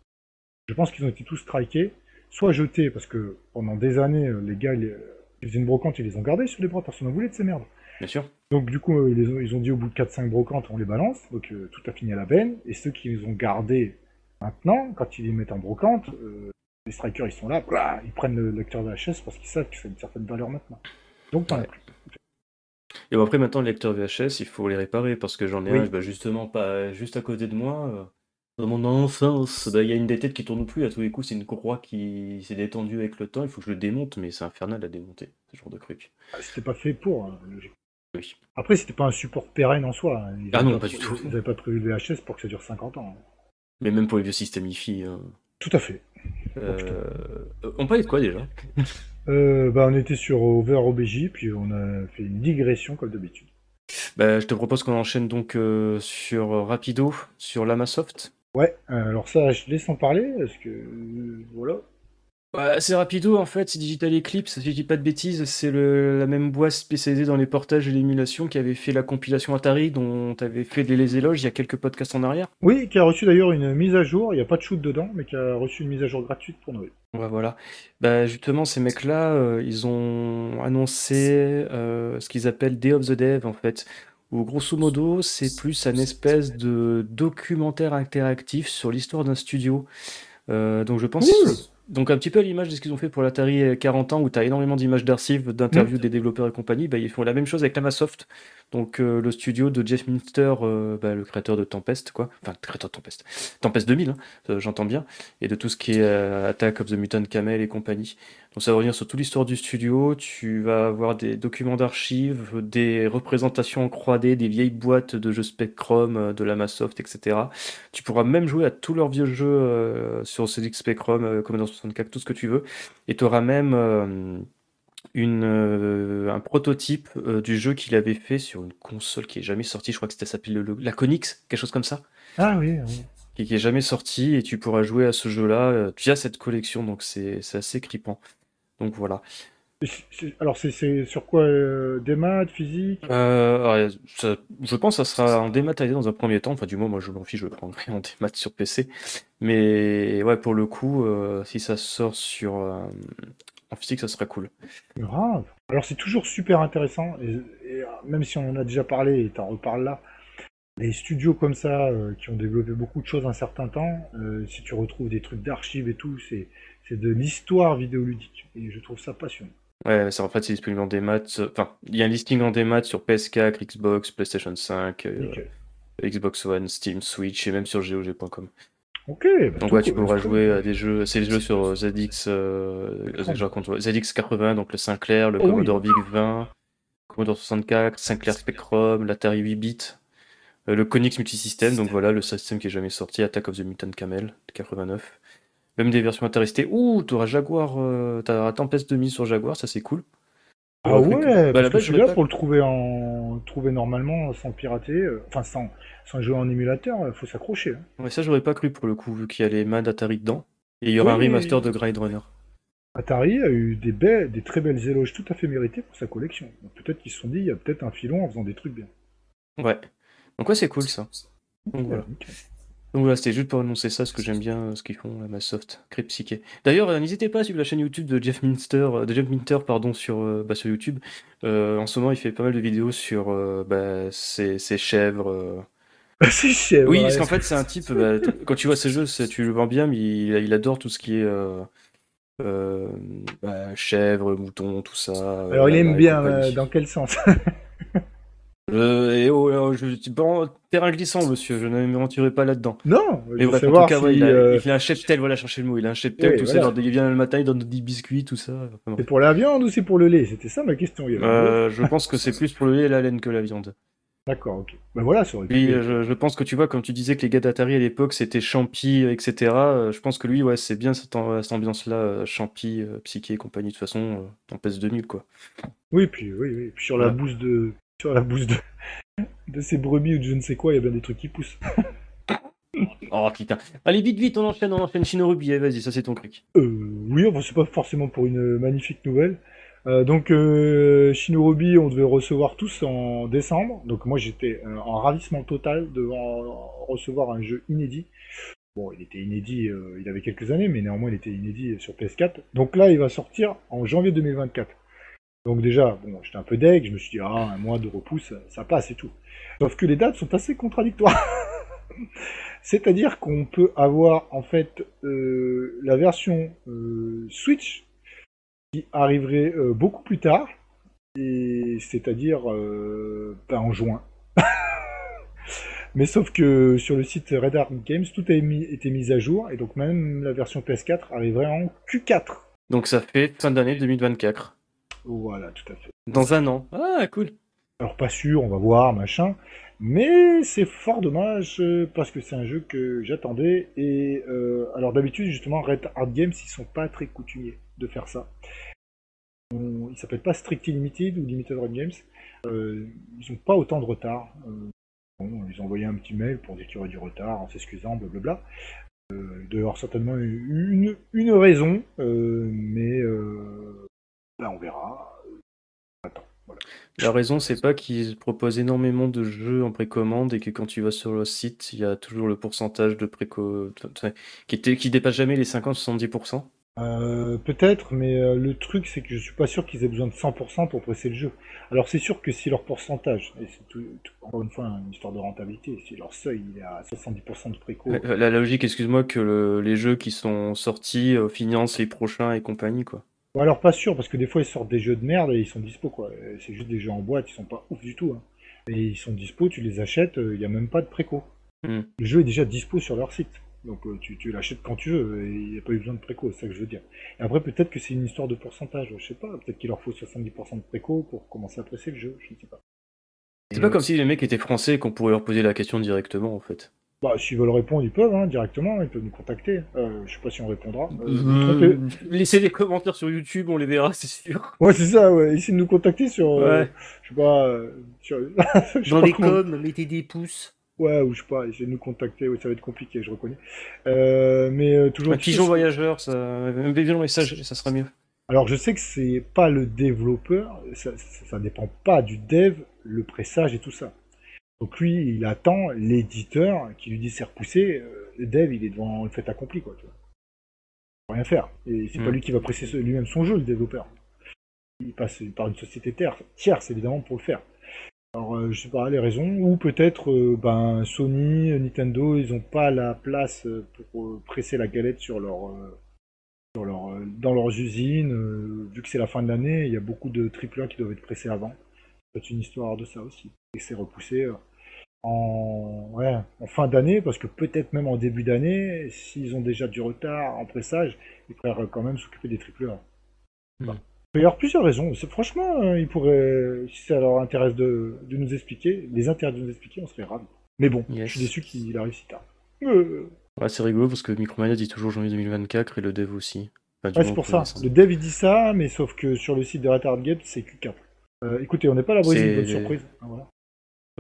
Je pense qu'ils ont été tous strikés, soit jetés, parce que pendant des années, euh, les gars, ils, ils faisaient une brocante, ils les ont gardés sur les bras, personne n'en voulait de ces merdes. Bien sûr. Donc du coup, euh, ils, ont, ils ont dit au bout de 4-5 brocantes, on les balance, donc euh, tout a fini à la benne, et ceux qui les ont gardés maintenant, quand ils les mettent en brocante, euh, les strikers, ils sont là, blah, ils prennent le lecteur VHS parce qu'ils savent que ça a une certaine valeur maintenant. Donc Ouais. Et bon, après, maintenant, les lecteurs VHS, il faut les réparer parce que j'en ai Oui. un, bah, justement, pas juste à côté de moi. euh, Dans mon enfance, bah, il y a une des têtes qui tourne plus. À tous les coups, c'est une courroie qui s'est détendue avec le temps. Il faut que je le démonte, mais c'est infernal à démonter, ce genre de truc. Ah, C'était pas fait pour. hein. Oui. Après, c'était pas un support pérenne en soi. hein. Ils Ah non, pas du tout. Ils n'avaient pas prévu le VHS pour que ça dure 50 ans. hein. Mais même pour les vieux systèmes IFI. euh, Tout à fait. Euh, on parlait de quoi déjà? *laughs* euh, bah, On était sur Over OBJ, puis on a fait une digression comme d'habitude. Bah, je te propose qu'on enchaîne donc euh, sur Rapido, sur Lamasoft. Ouais, alors ça, je laisse en parler, parce que voilà, bah, c'est rapido en fait, c'est Digital Eclipse, si je dis pas de bêtises, c'est la même boîte spécialisée dans les portages et l'émulation qui avait fait la compilation Atari dont tu avais fait les éloges il y a quelques podcasts en arrière. Oui, qui a reçu d'ailleurs une mise à jour, il n'y a pas de shoot dedans, mais qui a reçu une mise à jour gratuite pour Noël. Ouais, voilà. Bah, justement, ces mecs-là, euh, ils ont annoncé euh, ce qu'ils appellent Day of the Dev en fait, où grosso modo, c'est plus un espèce de documentaire interactif sur l'histoire d'un studio. Euh, donc je pense... Donc un petit peu à l'image de ce qu'ils ont fait pour l'Atari 40 ans, où tu as énormément d'images d'archives, d'interviews mmh. des développeurs et compagnie, bah, ils font la même chose avec Lamasoft, donc euh, le studio de Jeff Minster, euh, bah, le créateur de Tempest, quoi. Enfin, créateur de Tempest. Tempest 2000, hein, euh, j'entends bien, et de tout ce qui est Attack of the Mutant Camel et compagnie. Donc ça va revenir sur toute l'histoire du studio, tu vas avoir des documents d'archives, des représentations en 3D, des vieilles boîtes de jeux Spectrum, de Lamasoft, etc. Tu pourras même jouer à tous leurs vieux jeux sur CDX Spectrum, Commodore 64, tout ce que tu veux, et tu auras même une, euh, un prototype euh, du jeu qu'il avait fait sur une console qui est jamais sortie. Je crois que c'était s'appelle le, la Conix, quelque chose comme ça. Ah oui, oui. Qui, qui est jamais sorti et tu pourras jouer à ce jeu-là euh, via cette collection. Donc c'est assez crippant. Donc voilà. Alors c'est sur quoi Des maths, physique? Je pense que ça sera en dématérialisé dans un premier temps. Enfin du moins moi je m'en fiche, je le prendrai en démat sur PC. Mais ouais pour le coup, si ça sort sur, en physique, ça serait cool. Grave. Alors c'est toujours super intéressant, et, euh, même si on en a déjà parlé, et t'en reparles là, les studios comme ça, euh, qui ont développé beaucoup de choses un certain temps, euh, si tu retrouves des trucs d'archives et tout, c'est, de l'histoire vidéoludique. Et je trouve ça passionnant. Ouais, c'est en fait c'est disponible en démat. Enfin, il y a un listing en démat sur PS4, Xbox, PlayStation 5, Xbox One, Steam, Switch et même sur GOG.com. Ok. Bah, donc ouais, tu pourras jouer à des jeux, c'est des jeux sur ZX, euh, ZX80, donc le Sinclair, le oh Commodore VIC 20, Commodore 64, Sinclair Spectrum, l'Atari 8 bits, euh, le Konix Multisystem, donc voilà le système qui est jamais sorti, Attack of the Mutant Camel, 89. Même des versions ST. Ouh, t'auras Jaguar, euh, t'auras Tempest 2000 sur Jaguar, ça c'est cool. Ah ouais, bah, parce que celui-là, pour le trouver en trouver normalement sans pirater, euh, enfin sans, sans jouer en émulateur, il faut s'accrocher. Hein. Ouais, ça j'aurais pas cru pour le coup, vu qu'il y a les mains d'Atari dedans. Et il y aura un remaster de Gride Runner. Atari a eu des, belles, des très belles éloges tout à fait méritées pour sa collection. Peut-être qu'ils se sont dit, il y a peut-être un filon en faisant des trucs bien. Ouais. Donc ouais, c'est cool ça. Donc voilà. Donc voilà, c'était juste pour annoncer ça, ce que j'aime bien, euh, ce qu'ils font, la Microsoft, Psyché. D'ailleurs, euh, n'hésitez pas à suivre la chaîne YouTube de Jeff Minster, euh, de Jeff Minter, pardon, sur, bah, sur YouTube. en ce moment, il fait pas mal de vidéos sur bah, ses, chèvres. *laughs* ses chèvres. Oui, parce qu'en fait, c'est un type. Bah, *laughs* quand tu vois ses jeux, tu le vois bien, mais il, adore tout ce qui est. Chèvres, moutons, tout ça. Alors, il aime bien, dans quel sens? Euh, et oh, oh, je pas terrain glissant, monsieur. Je ne m'aventurerai pas là-dedans. Non. Mais bref, en tout cas, il, a, euh, il, a, un cheptel, voilà, chercher le mot. Il a un cheptel, tout ça. il vient le matin, il donne des biscuits, tout ça. c'est pour la viande ou c'est pour le lait? C'était ça ma question. Euh, je pense que c'est plus pour le lait et la laine que la viande. *laughs* D'accord, ok. Ben voilà, ça aurait pu... je, je, pense que tu vois, comme tu disais que les gars d'Atari à l'époque c'était champi, etc. Je pense que lui, ouais, c'est bien cette, cette ambiance-là, champi, psyché et compagnie. De toute façon, en PES 2000, quoi. Oui, puis, oui, oui. Puis sur la bouse de, sur la bouse de, de ces brebis ou de je ne sais quoi, il y a bien des trucs qui poussent. *laughs* oh putain. Allez, vite, vite, on enchaîne, on enchaîne Shinorubi, vas-y, ça c'est ton truc. Euh, oui, enfin, c'est pas forcément pour une magnifique nouvelle. Euh, donc, euh, Shinorubi, on devait recevoir tous en décembre. Donc, moi j'étais euh, en ravissement total de recevoir un jeu inédit. Bon, il était inédit, euh, il avait quelques années, mais néanmoins il était inédit sur PS4. Donc là, il va sortir en janvier 2024. Donc déjà, bon, j'étais un peu deg, je me suis dit, ah, un mois de repousse, ça passe et tout. Sauf que les dates sont assez contradictoires. *laughs* C'est-à-dire qu'on peut avoir en fait euh, la version euh, Switch qui arriverait euh, beaucoup plus tard, et c'est-à-dire ben, en juin. *laughs* Mais sauf que sur le site Red Games, tout a été mis à jour, et donc même la version PS4 arriverait en Q4. Donc ça fait fin d'année 2024. Voilà, tout à fait. Dans un an. Ah, cool. Alors pas sûr, on va voir, machin. Mais c'est fort dommage euh, parce que c'est un jeu que j'attendais. Et euh, alors d'habitude, justement, Red Hard Games, ils sont pas très coutumiers de faire ça. On- Ils s'appellent pas Strictly Limited ou Limited Run Games. Euh, ils ont pas autant de retard. Euh, bon, ils ont envoyé un petit mail pour dire qu'il y aurait du retard en s'excusant, blablabla. Euh, il doit y avoir certainement une, une raison, euh, mais euh, là on verra. Attends, voilà. La raison, c'est pas qu'ils proposent énormément de jeux en précommande et que quand tu vas sur le site, il y a toujours le pourcentage de préco qui, était... qui dépasse jamais les 50-70%. Euh, Peut-être, mais euh, le truc c'est que je suis pas sûr qu'ils aient besoin de 100% pour presser le jeu. Alors c'est sûr que si leur pourcentage, et c'est tout- tout- encore une fois une histoire de rentabilité, si leur seuil il est à 70% de préco, La, la logique, excuse-moi, que le- les jeux qui sont sortis euh, financent les prochains et compagnie, quoi. Bon, alors pas sûr, parce que des fois ils sortent des jeux de merde et ils sont dispo quoi. Euh, C'est juste des jeux en boîte, ils sont pas ouf du tout. hein. Et ils sont dispo, tu les achètes, il n'y a même pas de préco. Hmm. Le jeu est déjà dispo sur leur site. Donc euh, tu, tu l'achètes quand tu veux, et il n'y a pas eu besoin de préco, c'est ça que je veux dire. Et après peut-être que c'est une histoire de pourcentage, je sais pas, peut-être qu'il leur faut 70% de préco pour commencer à presser le jeu, je ne sais pas. C'est pas euh, comme si les mecs étaient français et qu'on pourrait leur poser la question directement, en fait. Bah s'ils veulent répondre, ils peuvent, hein, directement, ils peuvent nous contacter. Euh, je sais pas si on répondra. Euh, Euh, laissez des commentaires sur YouTube, on les verra, *laughs* c'est sûr. Ouais c'est ça, ouais. essayez de nous contacter sur... euh, Ouais. je sais pas... euh, sur... *laughs* je sais Dans pas les comment- coms, mettez des pouces. Ouais, ou je sais pas, essayez de nous contacter, ouais, ça va être compliqué, je reconnais. Euh, mais euh, toujours... Un pigeon voyageur, ça... un message, ça sera mieux. Alors je sais que c'est pas le développeur, ça, ça, ça dépend pas du dev, le pressage et tout ça. Donc lui, il attend l'éditeur qui lui dit c'est repoussé, euh, le dev il est devant le fait accompli quoi. Tu vois. Il peut rien faire. Et c'est pas Mm. lui qui va presser lui-même son jeu, le développeur. Il passe par une société tierce évidemment pour le faire. Alors euh, je sais pas les raisons, ou peut-être euh, ben Sony, Nintendo, ils ont pas la place euh, pour euh, presser la galette sur leur euh, sur leur, euh, dans leurs usines, euh, vu que c'est la fin de l'année, il y a beaucoup de AAA qui doivent être pressés avant. C'est une histoire de ça aussi. Et c'est repoussé euh, en, ouais, en fin d'année, parce que peut-être même en début d'année, s'ils ont déjà du retard en pressage, ils pourraient quand même s'occuper des AAA. Hmm. Il peut y avoir plusieurs raisons. Franchement, euh, ils pourraient, si ça leur intéresse de, de nous expliquer, les intéresse de nous expliquer, on serait ravis. Mais bon, Yes. je suis déçu qu'il arrive si tard. Euh, Ouais, c'est rigolo parce que Micromania dit toujours janvier 2024 et le dev aussi. Enfin, du Ouais, c'est pour ça. Le dev il dit ça, mais sauf que sur le site de Retard Gate, c'est Q4. Euh, écoutez, on n'est pas à l'abri d'une bonne surprise. Ah, voilà.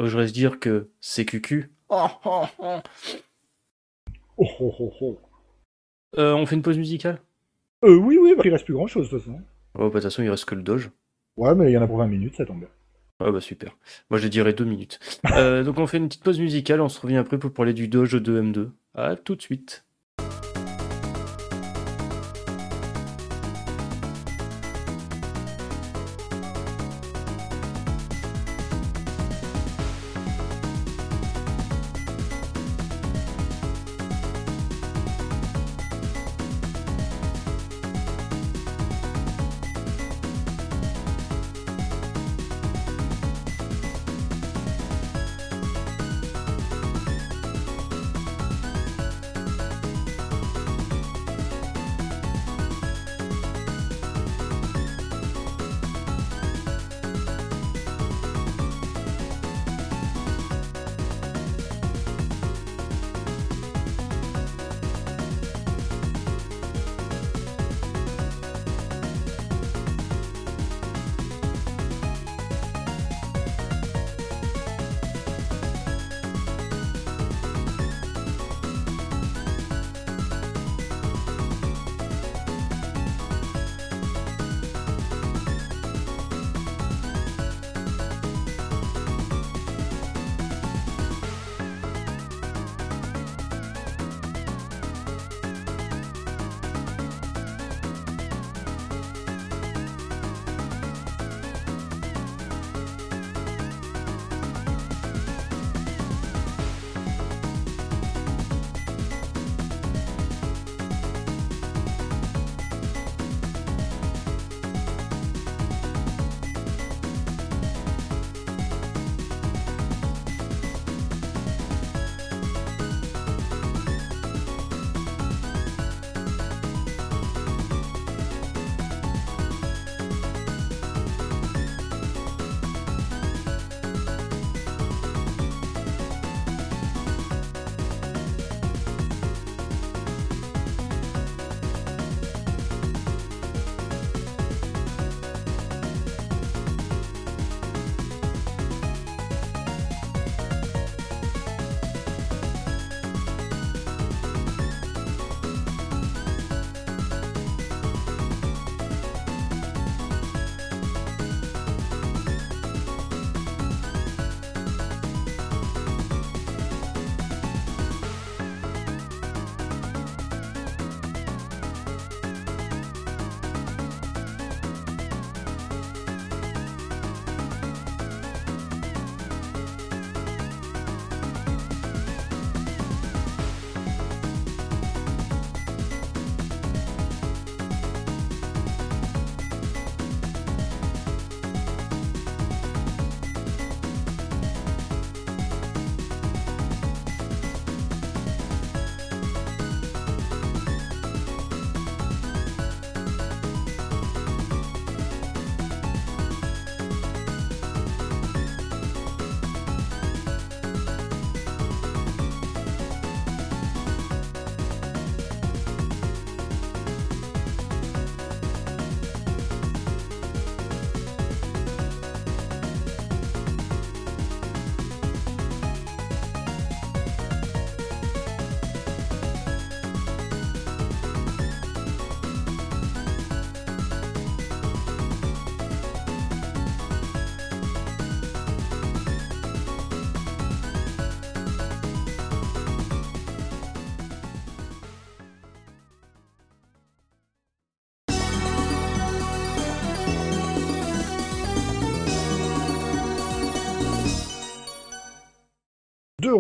Se dire que c'est QQ. Oh, oh. Euh, on fait une pause musicale? Euh, oui, oui, bah, il reste plus grand chose de toute façon. Oh, bah, de toute façon, il reste que le Doge. Ouais, mais il y en a pour 20 minutes, ça tombe bien. Ah bah super. Moi je dirais deux minutes. *laughs* Euh, donc on fait une petite pause musicale, on se revient après pour parler du Doge 2M2. À tout de suite.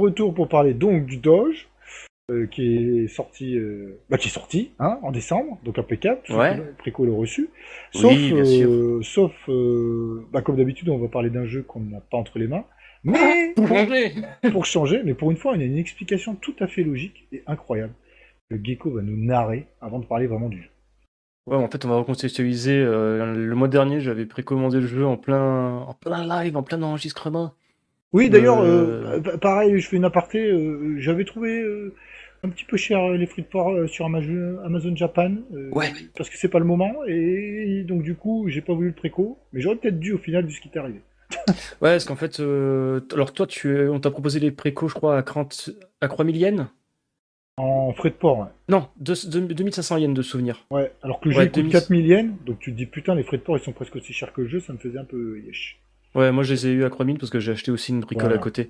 Retour pour parler donc du Doge, euh, qui est sorti, euh, bah, qui est sorti hein, en décembre, donc impeccable. Ouais. Préco le reçu. Sauf, Oui, bien euh, sauf euh, bah, comme d'habitude, on va parler d'un jeu qu'on n'a pas entre les mains. Mais Pour changer *laughs* pour changer, mais pour une fois, il y a une explication tout à fait logique et incroyable. Le gecko va nous narrer avant de parler vraiment du jeu. Ouais, en fait, on va recontextualiser. euh, le mois dernier, j'avais précommandé le jeu en plein, en plein live, en plein enregistrement. Oui, d'ailleurs, Euh, euh, pa- pareil, je fais une aparté. euh, J'avais trouvé euh, un petit peu cher euh, les fruits de porc sur Amazon, Japan. Ouais. Parce que c'est pas le moment. Et donc, du coup, j'ai pas voulu le préco. Mais j'aurais peut-être dû au final vu ce qui t'est arrivé. *laughs* Ouais, parce qu'en fait, alors toi, tu, on t'a proposé les précos, je crois, à 30, à 3000 yens? En frais de port, ouais. Non, deux- deux- 2500 yens de souvenir. ouais. Alors que le Ouais, jeu coûte 2000. 4000 yens. Donc tu te dis, putain, les frais de port ils sont presque aussi chers que le jeu. Ça me faisait un peu yesh. Ouais, moi je les ai eu à 3000 parce que j'ai acheté aussi une bricole Voilà. à côté.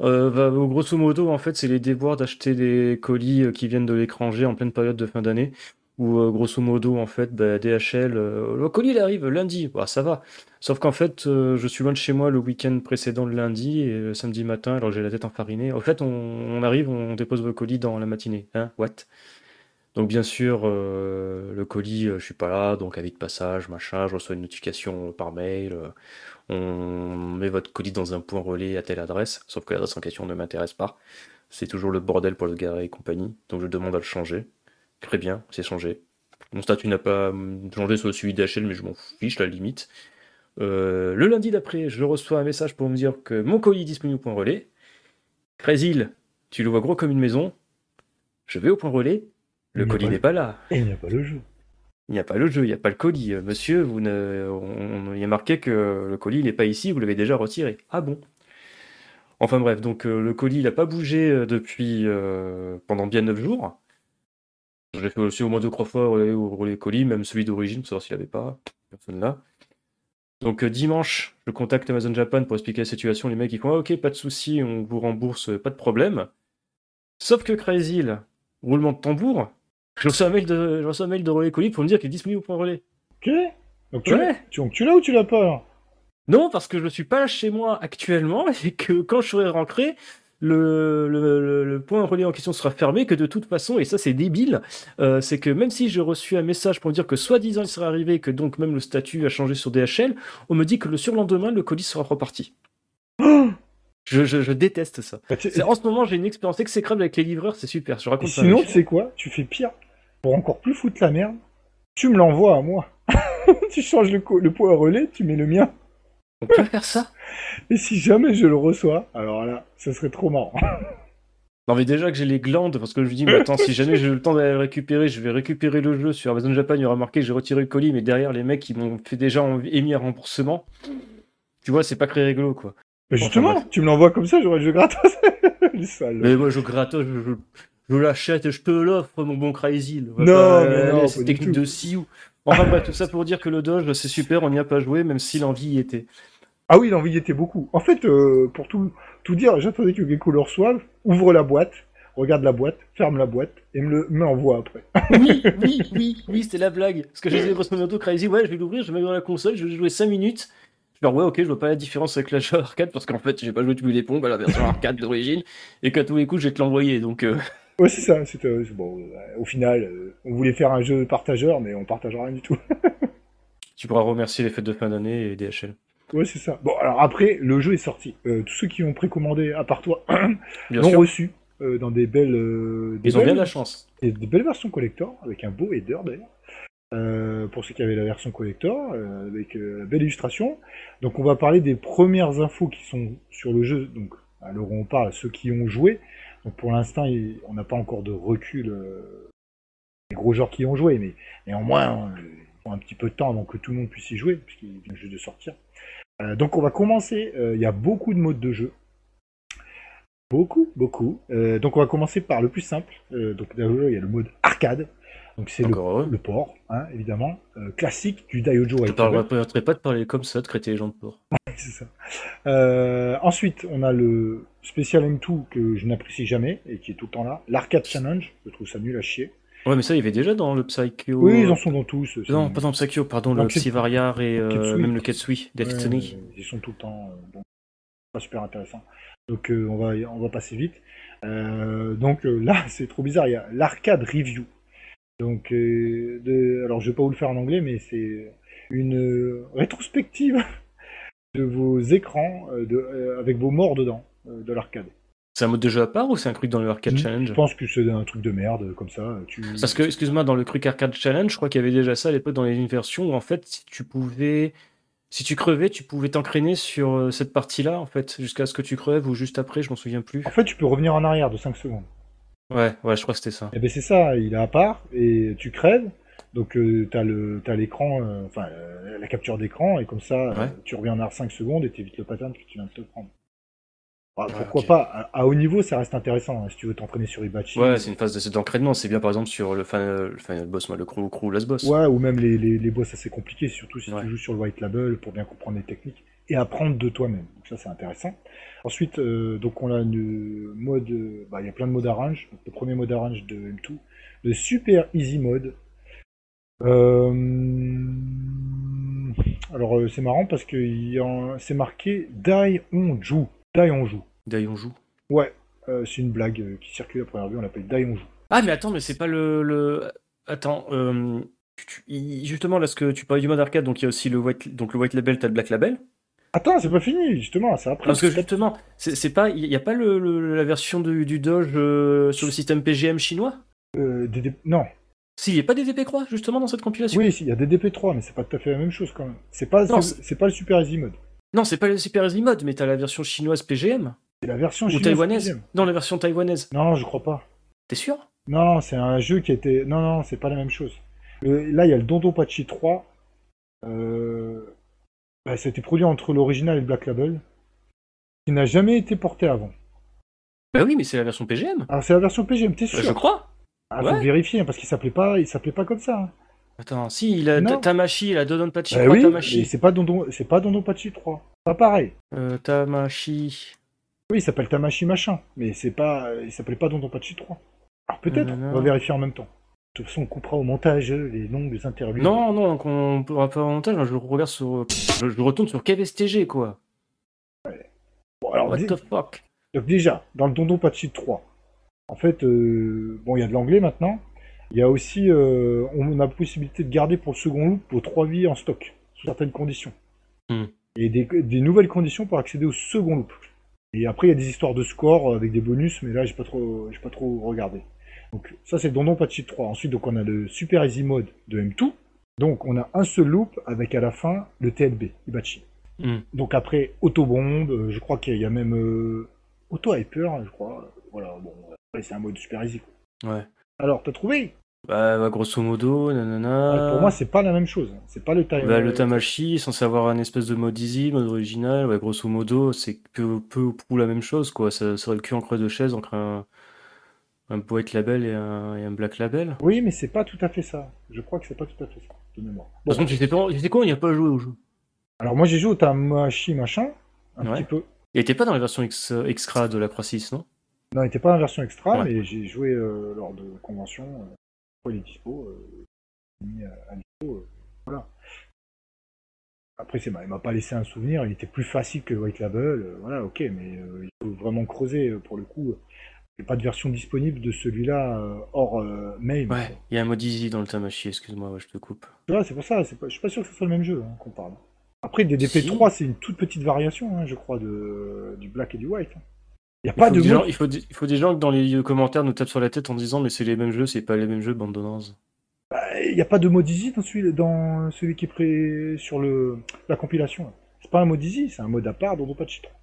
Euh, bah, grosso modo, en fait, c'est les déboires d'acheter des colis euh, qui viennent de l'étranger en pleine période de fin d'année. Où, euh, grosso modo, en fait, bah, DHL, euh, le colis il arrive lundi, bah, ça va. Sauf qu'en fait, je suis loin de chez moi le week-end précédent, le lundi, et le samedi matin, alors j'ai la tête enfarinée. En fait, on, on arrive, on dépose vos colis dans la matinée. Hein, what? Donc, bien sûr, euh, le colis, euh, je suis pas là, donc avis de passage, machin, je reçois une notification par mail. euh, on met votre colis dans un point relais à telle adresse, sauf que l'adresse en question ne m'intéresse pas. C'est toujours le bordel pour le garer et compagnie, donc je demande à le changer. Très bien, c'est changé. Mon statut n'a pas hum, changé sur le suivi d'HL, mais je m'en fiche, la limite. Euh, le lundi d'après, je reçois un message pour me dire que mon colis est disponible au point relais. Crésil, tu le vois gros comme une maison. Je vais au point relais. Le Il colis n'est pas là. Et il n'y a pas le jeu. Il n'y a pas le jeu, il n'y a pas le colis. Euh, Monsieur, vous ne... on- il y a marqué que le colis n'est pas ici, vous l'avez déjà retiré. Ah bon? Enfin bref, donc euh, le colis n'a pas bougé euh, depuis pendant bien 9 jours. J'ai fait aussi au moins deux trois fois relais colis, même celui d'origine, pour savoir s'il avait pas. Personne là. Donc dimanche, je contacte Amazon Japan pour expliquer la situation. Les mecs ils font ah, ok, pas de souci, on vous rembourse, pas de problème. Sauf que Crazy, roulement de tambour, je reçois un mail de, je reçois un mail de relais colis pour me dire qu'il est disponible au point relais. Ok Donc tu Ouais. l'as tu, donc tu l'as ou tu l'as pas Non, parce que je suis pas chez moi actuellement *laughs* et que quand je serai rentré, le, le, point relais en question sera fermé, que de toute façon, et ça c'est débile, euh, c'est que même si j'ai reçu un message pour me dire que soi-disant il serait arrivé, et que donc même le statut a changé sur DHL, on me dit que le surlendemain, le colis sera reparti. *gasps* Je, je- je déteste ça. Bah, En ce moment, j'ai une expérience exécrable avec les livreurs, c'est super. Je raconte sinon, tu sais quoi? Tu fais pire. Pour encore plus foutre la merde, tu me l'envoies à moi. *laughs* tu changes le, le point relais, tu mets le mien. On peut faire ça Et si jamais je le reçois, alors là, ça serait trop marrant. Non mais déjà que j'ai les glandes, parce que je me dis, mais attends, si jamais j'ai le temps d'aller le récupérer, je vais récupérer le jeu sur Amazon Japan, il y aura marqué que j'ai retiré le colis, mais derrière les mecs ils m'ont fait déjà émis un remboursement. Tu vois, c'est pas très rigolo quoi. Mais justement, tu me l'envoies comme ça, j'aurai le jeu gratos. *laughs* Mais moi je gratte, je, je, je l'achète et je te l'offre, mon bon Crazy. Non, pas mais aller non, cette technique de Sioux. Enfin bref, tout ça pour dire que le Doge c'est super, on n'y a pas joué, même si l'envie y était. Ah oui, l'envie y était beaucoup. En fait, euh, pour tout, tout dire, j'attendais que Gecko le reçoive, ouvre la boîte, regarde la boîte, ferme la boîte, et me le- me l'envoie après. *laughs* Oui, oui, oui, oui, c'était la blague. Parce que je disais grosso modo Crazy, ouais, je vais l'ouvrir, je vais mettre dans la console, je vais jouer 5 minutes. Je leur ouais, ok, je vois pas la différence avec la jeu arcade parce qu'en fait, j'ai pas joué depuis les pompes à la version arcade d'origine et qu'à tous les coups, je vais te l'envoyer. Donc, euh, Ouais, c'est ça. C'était c'est bon. au final, euh, on voulait faire un jeu partageur, mais on partage rien du tout. *laughs* tu pourras remercier les fêtes de fin d'année et DHL. Ouais, c'est ça. Bon, alors après, le jeu est sorti. Euh, tous ceux qui ont précommandé, à part toi, *clears throat* l'ont reçu euh, dans des belles, euh, des ils ont bien de la chance. des, des belles versions collector avec un beau header d'ailleurs. Pour ceux qui avaient la version collector, avec belle illustration. Donc on va parler des premières infos qui sont sur le jeu. Donc alors on parle ceux qui ont joué. Donc pour l'instant, on n'a pas encore de recul euh, des gros joueurs qui ont joué, mais néanmoins, euh, il faut un petit peu de temps avant que tout le monde puisse y jouer, puisqu'il vient juste de sortir. Euh, donc on va commencer. euh, Il y a beaucoup de modes de jeu. Beaucoup, beaucoup. Euh, donc on va commencer par le plus simple. Donc il y a le mode arcade. Donc c'est le, port, hein, évidemment, Euh, classique du Daiojo Je ne pas de parler comme ça, de traiter les gens de porc. C'est ça. Euh, ensuite, on a le Special M2 que je n'apprécie jamais et qui est tout le temps là. L'Arcade Challenge, je trouve ça nul à chier. Ouais, mais ça, il y avait déjà dans le Psycho. Oui, ils en sont dans tous. Non, pas dans le Psycho, pardon, Dans le Ketsui. Psy Variar et euh, Ketsui. même le Ketsui, Ouais, Destiny. ils sont tout le temps. euh, bon. pas super intéressant. Donc euh, on, va, on va passer vite. Donc là, *laughs* c'est trop bizarre, il y a l'arcade review. Donc, de, alors je vais pas vous le faire en anglais, mais c'est une rétrospective de vos écrans euh, de, euh, avec vos morts dedans euh, de l'arcade. C'est un mode de jeu à part ou c'est inclus dans le Arcade Challenge Je pense que c'est un truc de merde comme ça. Tu... Parce que, excuse-moi, dans le truc Arcade Challenge, je crois qu'il y avait déjà ça à l'époque dans les versions où en fait, si tu pouvais. Si tu crevais, tu pouvais t'entraîner sur cette partie-là, en fait, jusqu'à ce que tu crèves ou juste après, je m'en souviens plus. En fait, tu peux revenir en arrière de 5 secondes. Ouais, ouais, je crois que c'était ça. Et ben c'est ça, il est à part et tu crèves. Donc euh, t'as le t'as l'écran, euh, enfin euh, la capture d'écran et comme ça euh, Ouais. tu reviens en arrière 5 secondes et t'évites le pattern que tu viens de te prendre. Ah, Ouais, pourquoi pas? À, à haut niveau ça reste intéressant hein, si tu veux t'entraîner sur Ibachi. Ouais, c'est une phase de- d'entraînement. C'est bien, par exemple, sur le final, le final boss, moi, le crew, crew, last boss. Ouais, ou même les, les, les boss assez compliqués, surtout si Ouais. tu joues sur le white label pour bien comprendre les techniques et apprendre de toi-même. Donc ça c'est intéressant. Ensuite, euh, donc on a une mode, bah, il y a plein de modes arrange. Donc, le premier mode arrange de M2, le super easy mode. Euh, Alors euh, c'est marrant parce que il y a- c'est marqué Dai on joue. Dai on joue. D'ailleurs, on joue. Ouais, euh, c'est une blague qui circule à première vue, on l'appelle Dai on joue. Ah, mais attends, mais c'est pas le. le... Attends, justement, là, ce que tu parlais du mode arcade, donc il y a aussi le white, donc le white label, t'as le black label. Attends, c'est pas fini, justement, c'est après. Parce que justement, c'est pas, il y a pas le, le- la version du Doge euh, sur le système PGM chinois? Euh, des- des- Non, Si, il n'y a pas des DP Croix, justement, dans cette compilation Oui, il y a des DP3, mais c'est pas tout à fait la même chose quand même. C'est pas, Non, c'est c'est pas le Super Easy Mode. Non, c'est pas le Super Easy Mode, mais t'as la version chinoise PGM. C'est la version Ou taïwanaise. Non, la version taïwanaise. Non, je crois pas. T'es sûr? Non, c'est un jeu qui a été. Non, non, c'est pas la même chose. Là, il y a le Dondo Pachi 3. Euh... Bah, ça a été produit entre l'original et le Black Label. Qui n'a jamais été porté avant. Bah oui, mais c'est la version PGM. Alors, c'est la version PGM, t'es sûr Bah, je crois. Ah, faut ouais. vérifier, hein, parce qu'il s'appelait pas, il s'appelait pas comme ça. hein. Attends, si, il a Non. Tamashi, il a Dodonpachi Bah 3 oui, Tamashi. c'est pas Dondo, c'est pas Dondo Pachi 3. Pas pareil. Euh, Tamashi. Oui, il s'appelle Tamashi machin, mais c'est pas, il s'appelle pas Dondo Pachi 3. Alors peut-être, Nanana. on va vérifier en même temps. De toute façon, on coupera au montage euh, les noms des interviews. Non, non, donc on pourra pas en montage, je regarde sur. Je, je retourne sur KVSTG, quoi. Bon, alors, What the fuck? donc déjà, dans le Dondo Pachi 3, en fait, euh, bon, il y a de l'anglais maintenant. Il y a aussi, euh, on a la possibilité de garder pour le second loop vos 3 vies en stock, sous certaines conditions. Hmm. Et des, des nouvelles conditions pour accéder au second loop. Et après, il y a des histoires de score avec des bonus, mais là, j'ai pas trop, j'ai pas trop regardé. Donc ça, c'est le Dondon Patchy 3. Ensuite, donc on a le Super Easy Mode de M2. Donc on a un seul loop avec à la fin le TLB, Ibachi. Hmm. Donc après, Autobomb, euh, je crois qu'il y a même euh, Auto Hyper, je crois. Voilà, bon, c'est un mode Super Easy. quoi. Ouais. Alors, t'as trouvé? Bah, bah, grosso modo, nanana. Ouais, Pour moi, c'est pas la même chose. C'est pas le time. Bah, le Tamashi est censé avoir un espèce de mode easy, mode original. Ouais, grosso modo, c'est peu, peu ou prou la même chose, quoi. Ça serait le cul en creux de chaise entre un, un white label et un, et un black label. Oui, mais c'est pas tout à fait ça. Je crois que c'est pas tout à fait ça, de mémoire. Bon, pas, tu sais quoi, il n'y a pas joué au jeu. alors moi j'ai joué au Tamashi machin, un Ouais. petit peu. Il était pas dans la version X, extra de la Croix 6, non? Non, il était pas en version extra, Ouais. mais j'ai joué euh, lors de convention. Euh, il est dispo, euh, mis à, à dispo, euh, voilà. Après, c'est, il m'a pas laissé un souvenir. Il était plus facile que le White Label, euh, voilà, ok, mais euh, il faut vraiment creuser euh, pour le coup. Il n'y a pas de version disponible de celui-là euh, hors euh, main. Ouais, il y a un mode easy dans le Tamashi, excuse-moi, ouais, je te coupe. Tu vois, c'est pour ça. C'est pas, je suis pas sûr que ce soit le même jeu hein, qu'on parle. Après, DDP3, c'est une toute petite variation, hein, je crois, de, du Black et du White. Il n'y a pas faut, de des mode- gens, il, faut des, il faut des gens qui dans les commentaires nous tapent sur la tête en disant mais c'est les mêmes jeux, c'est pas les mêmes jeux, bande de nazes. Il n'y a pas de mode easy dans celui, dans celui qui est sur le, la compilation. C'est pas un mode easy, c'est un mode à part dans Patchy 3.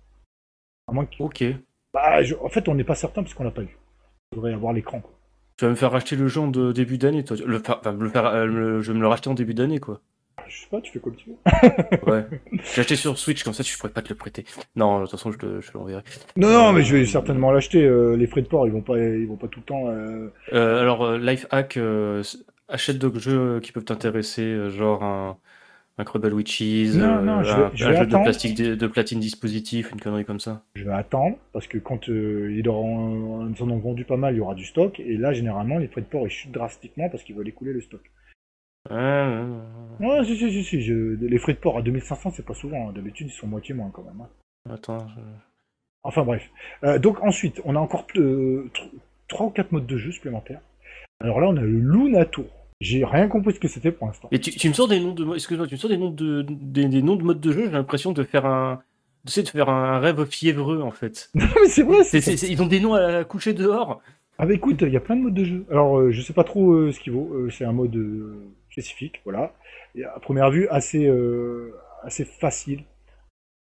À moins que... Ok. bah, je- en fait, on n'est pas certain parce qu'on l'a pas eu. Il faudrait avoir l'écran. Tu vas me faire racheter le jeu en de début d'année, toi. Le, enfin, le euh, me- je vais me le racheter en début d'année, quoi. Je sais pas, tu fais comme tu veux. *laughs* Ouais. J'ai acheté sur Switch, comme ça tu pourrais pas te le prêter. Non, de toute façon, je te, je l'enverrai. Non, non, mais je vais certainement l'acheter. euh, les frais de port, ils vont pas, ils vont pas tout le temps. euh, Euh, alors, euh, Lifehack, achète d'autres jeux qui peuvent t'intéresser, genre un, un Witches, Non, non, je un, vais- je un vais jeu de, plastique, de, platine dispositif, une connerie comme ça. Je vais attendre parce que quand ils, auront, ils en ont vendu pas mal, il y aura du stock. Et là, généralement, les frais de port ils chutent drastiquement parce qu'ils veulent écouler le stock. Ouais, ouais, si, si, si, si. je- Les frais de port à 2500, c'est pas souvent. hein. D'habitude, ils sont moitié moins quand même. hein. Attends. je- Enfin bref. Euh, donc ensuite, on a encore euh, tr- trois ou quatre modes de jeu supplémentaires. Alors là, on a le Luna Tour. J'ai rien compris ce que c'était pour l'instant. Et tu, tu me sors des noms de mo- excuse-moi, tu me sors des noms de des, des noms de modes de jeu. J'ai l'impression de faire un de faire un rêve fiévreux en fait. *laughs* Non mais c'est vrai, ils ont des noms à coucher dehors. Ah bah écoute, il y a plein de modes de jeu. Alors euh, je sais pas trop euh, ce qu'il vaut. Euh, c'est un mode euh, spécifique, voilà. Et à première vue, assez euh, assez facile.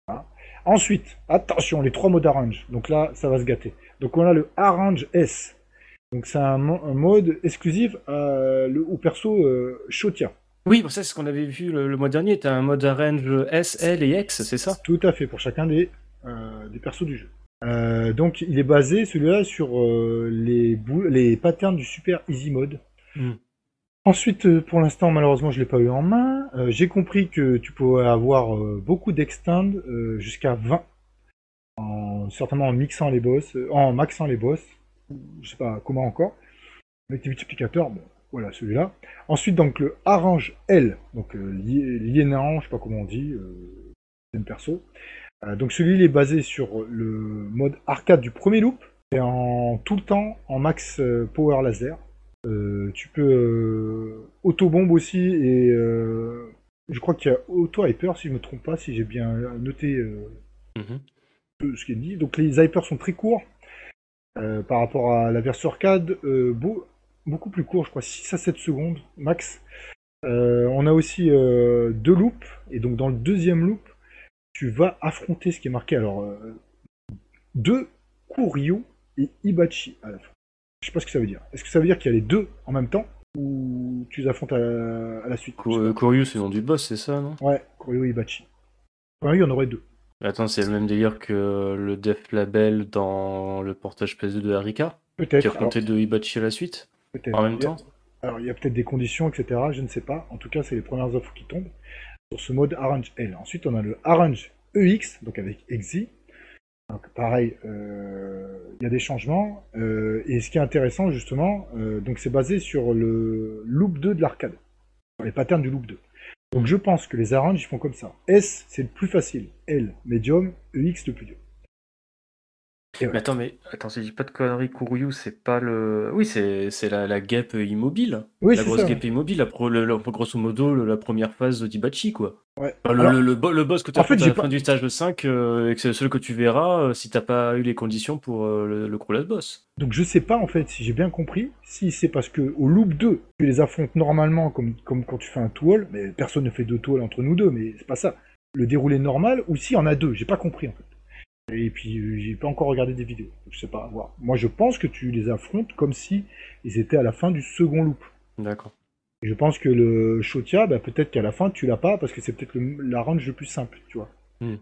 Voilà. Ensuite, attention, les trois modes Arrange. Donc là, ça va se gâter. Donc on a le Arrange S. Donc c'est un, mo- un mode exclusif à le, au perso euh, Shotia. Oui, bon, ça c'est ce qu'on avait vu le, le mois dernier. T'as un mode arrange S, L et X, c'est ça? Tout à fait, pour chacun des, euh, des persos du jeu. Euh, donc il est basé, celui-là, sur euh, les patterns du Super Easy Mode. Hmm. Ensuite, euh, pour l'instant, malheureusement, je l'ai pas eu en main. Euh, J'ai compris que tu pouvais avoir euh, beaucoup d'extend jusqu'à 20, en, certainement en mixant les boss, en maxant les boss, je sais pas comment encore, avec des multiplicateurs, voilà celui-là. Ensuite, donc le Arrange L, donc lié- liénant, je sais pas comment on dit, perso. Donc celui-là il est basé sur le mode arcade du premier loop, et en tout le temps en max power laser. Euh, tu peux euh, auto-bombe aussi et euh, je crois qu'il y a auto-hyper si je me trompe pas, si j'ai bien noté Mhm. ce qui est dit. Donc les hypers sont très courts par rapport à la version arcade, beau- beaucoup plus court, je crois 6 à 7 secondes max. Euh, on a aussi euh, deux loops, et donc dans le deuxième loop, tu vas affronter ce qui est marqué alors euh, deux Kuryu et Ibachi à la fin. Je sais pas ce que ça veut dire. Est-ce que ça veut dire qu'il y a les deux en même temps ou tu les affrontes à la, à la suite? Kuryu, c'est le nom du boss, c'est ça, non? Ouais, Kuryu et Ibachi. Enfin, il y en aurait deux. Attends, c'est le même délire que le Def Label dans le portage PS2 de Harika, qui Peut-être. affrontait de Hibachi à la suite, peut-être. en même temps? Alors, il y a peut-être des conditions, etc. Je ne sais pas. En tout cas, c'est les premières offres qui tombent sur ce mode Arrange L. Ensuite, on a le Arrange EX, donc avec Exi. Donc, pareil, euh, il y a des changements. Euh, et ce qui est intéressant, justement, euh, donc c'est basé sur le loop 2 de l'arcade. Sur les patterns du loop 2. Donc, je pense que les Arrange, ils font comme ça. S, c'est le plus facile. L, medium. EX, le plus dur. Ouais. Mais attends, mais attends, si je dis pas de conneries, Kuryu, c'est pas le. Oui, c'est la, la guêpe immobile. Oui, la grosse ça. guêpe immobile, la pro- le- grosso modo, la première phase d'Ibachi, quoi. Ouais. Enfin, le, Alors- le, le bo- le boss que tu En as fait, à la pas- fin du stage de 5, euh, et que c'est le seul que tu verras euh, si t'as pas eu les conditions pour euh, le, le last boss. Donc je sais pas en fait si j'ai bien compris, si c'est parce que au loop 2, tu les affrontes normalement comme, comme quand tu fais un tool, mais personne ne fait deux tools entre nous deux, mais c'est pas ça. Le déroulé normal, ou s'il y en a deux, j'ai pas compris en fait. Et puis euh, j'ai pas encore regardé des vidéos, je sais pas, voir. Moi je pense que tu les affrontes comme si ils étaient à la fin du second loop. D'accord. Je pense que le Shotia, bah, peut-être qu'à la fin tu l'as pas parce que c'est peut-être la range le plus simple, tu vois. Hmm.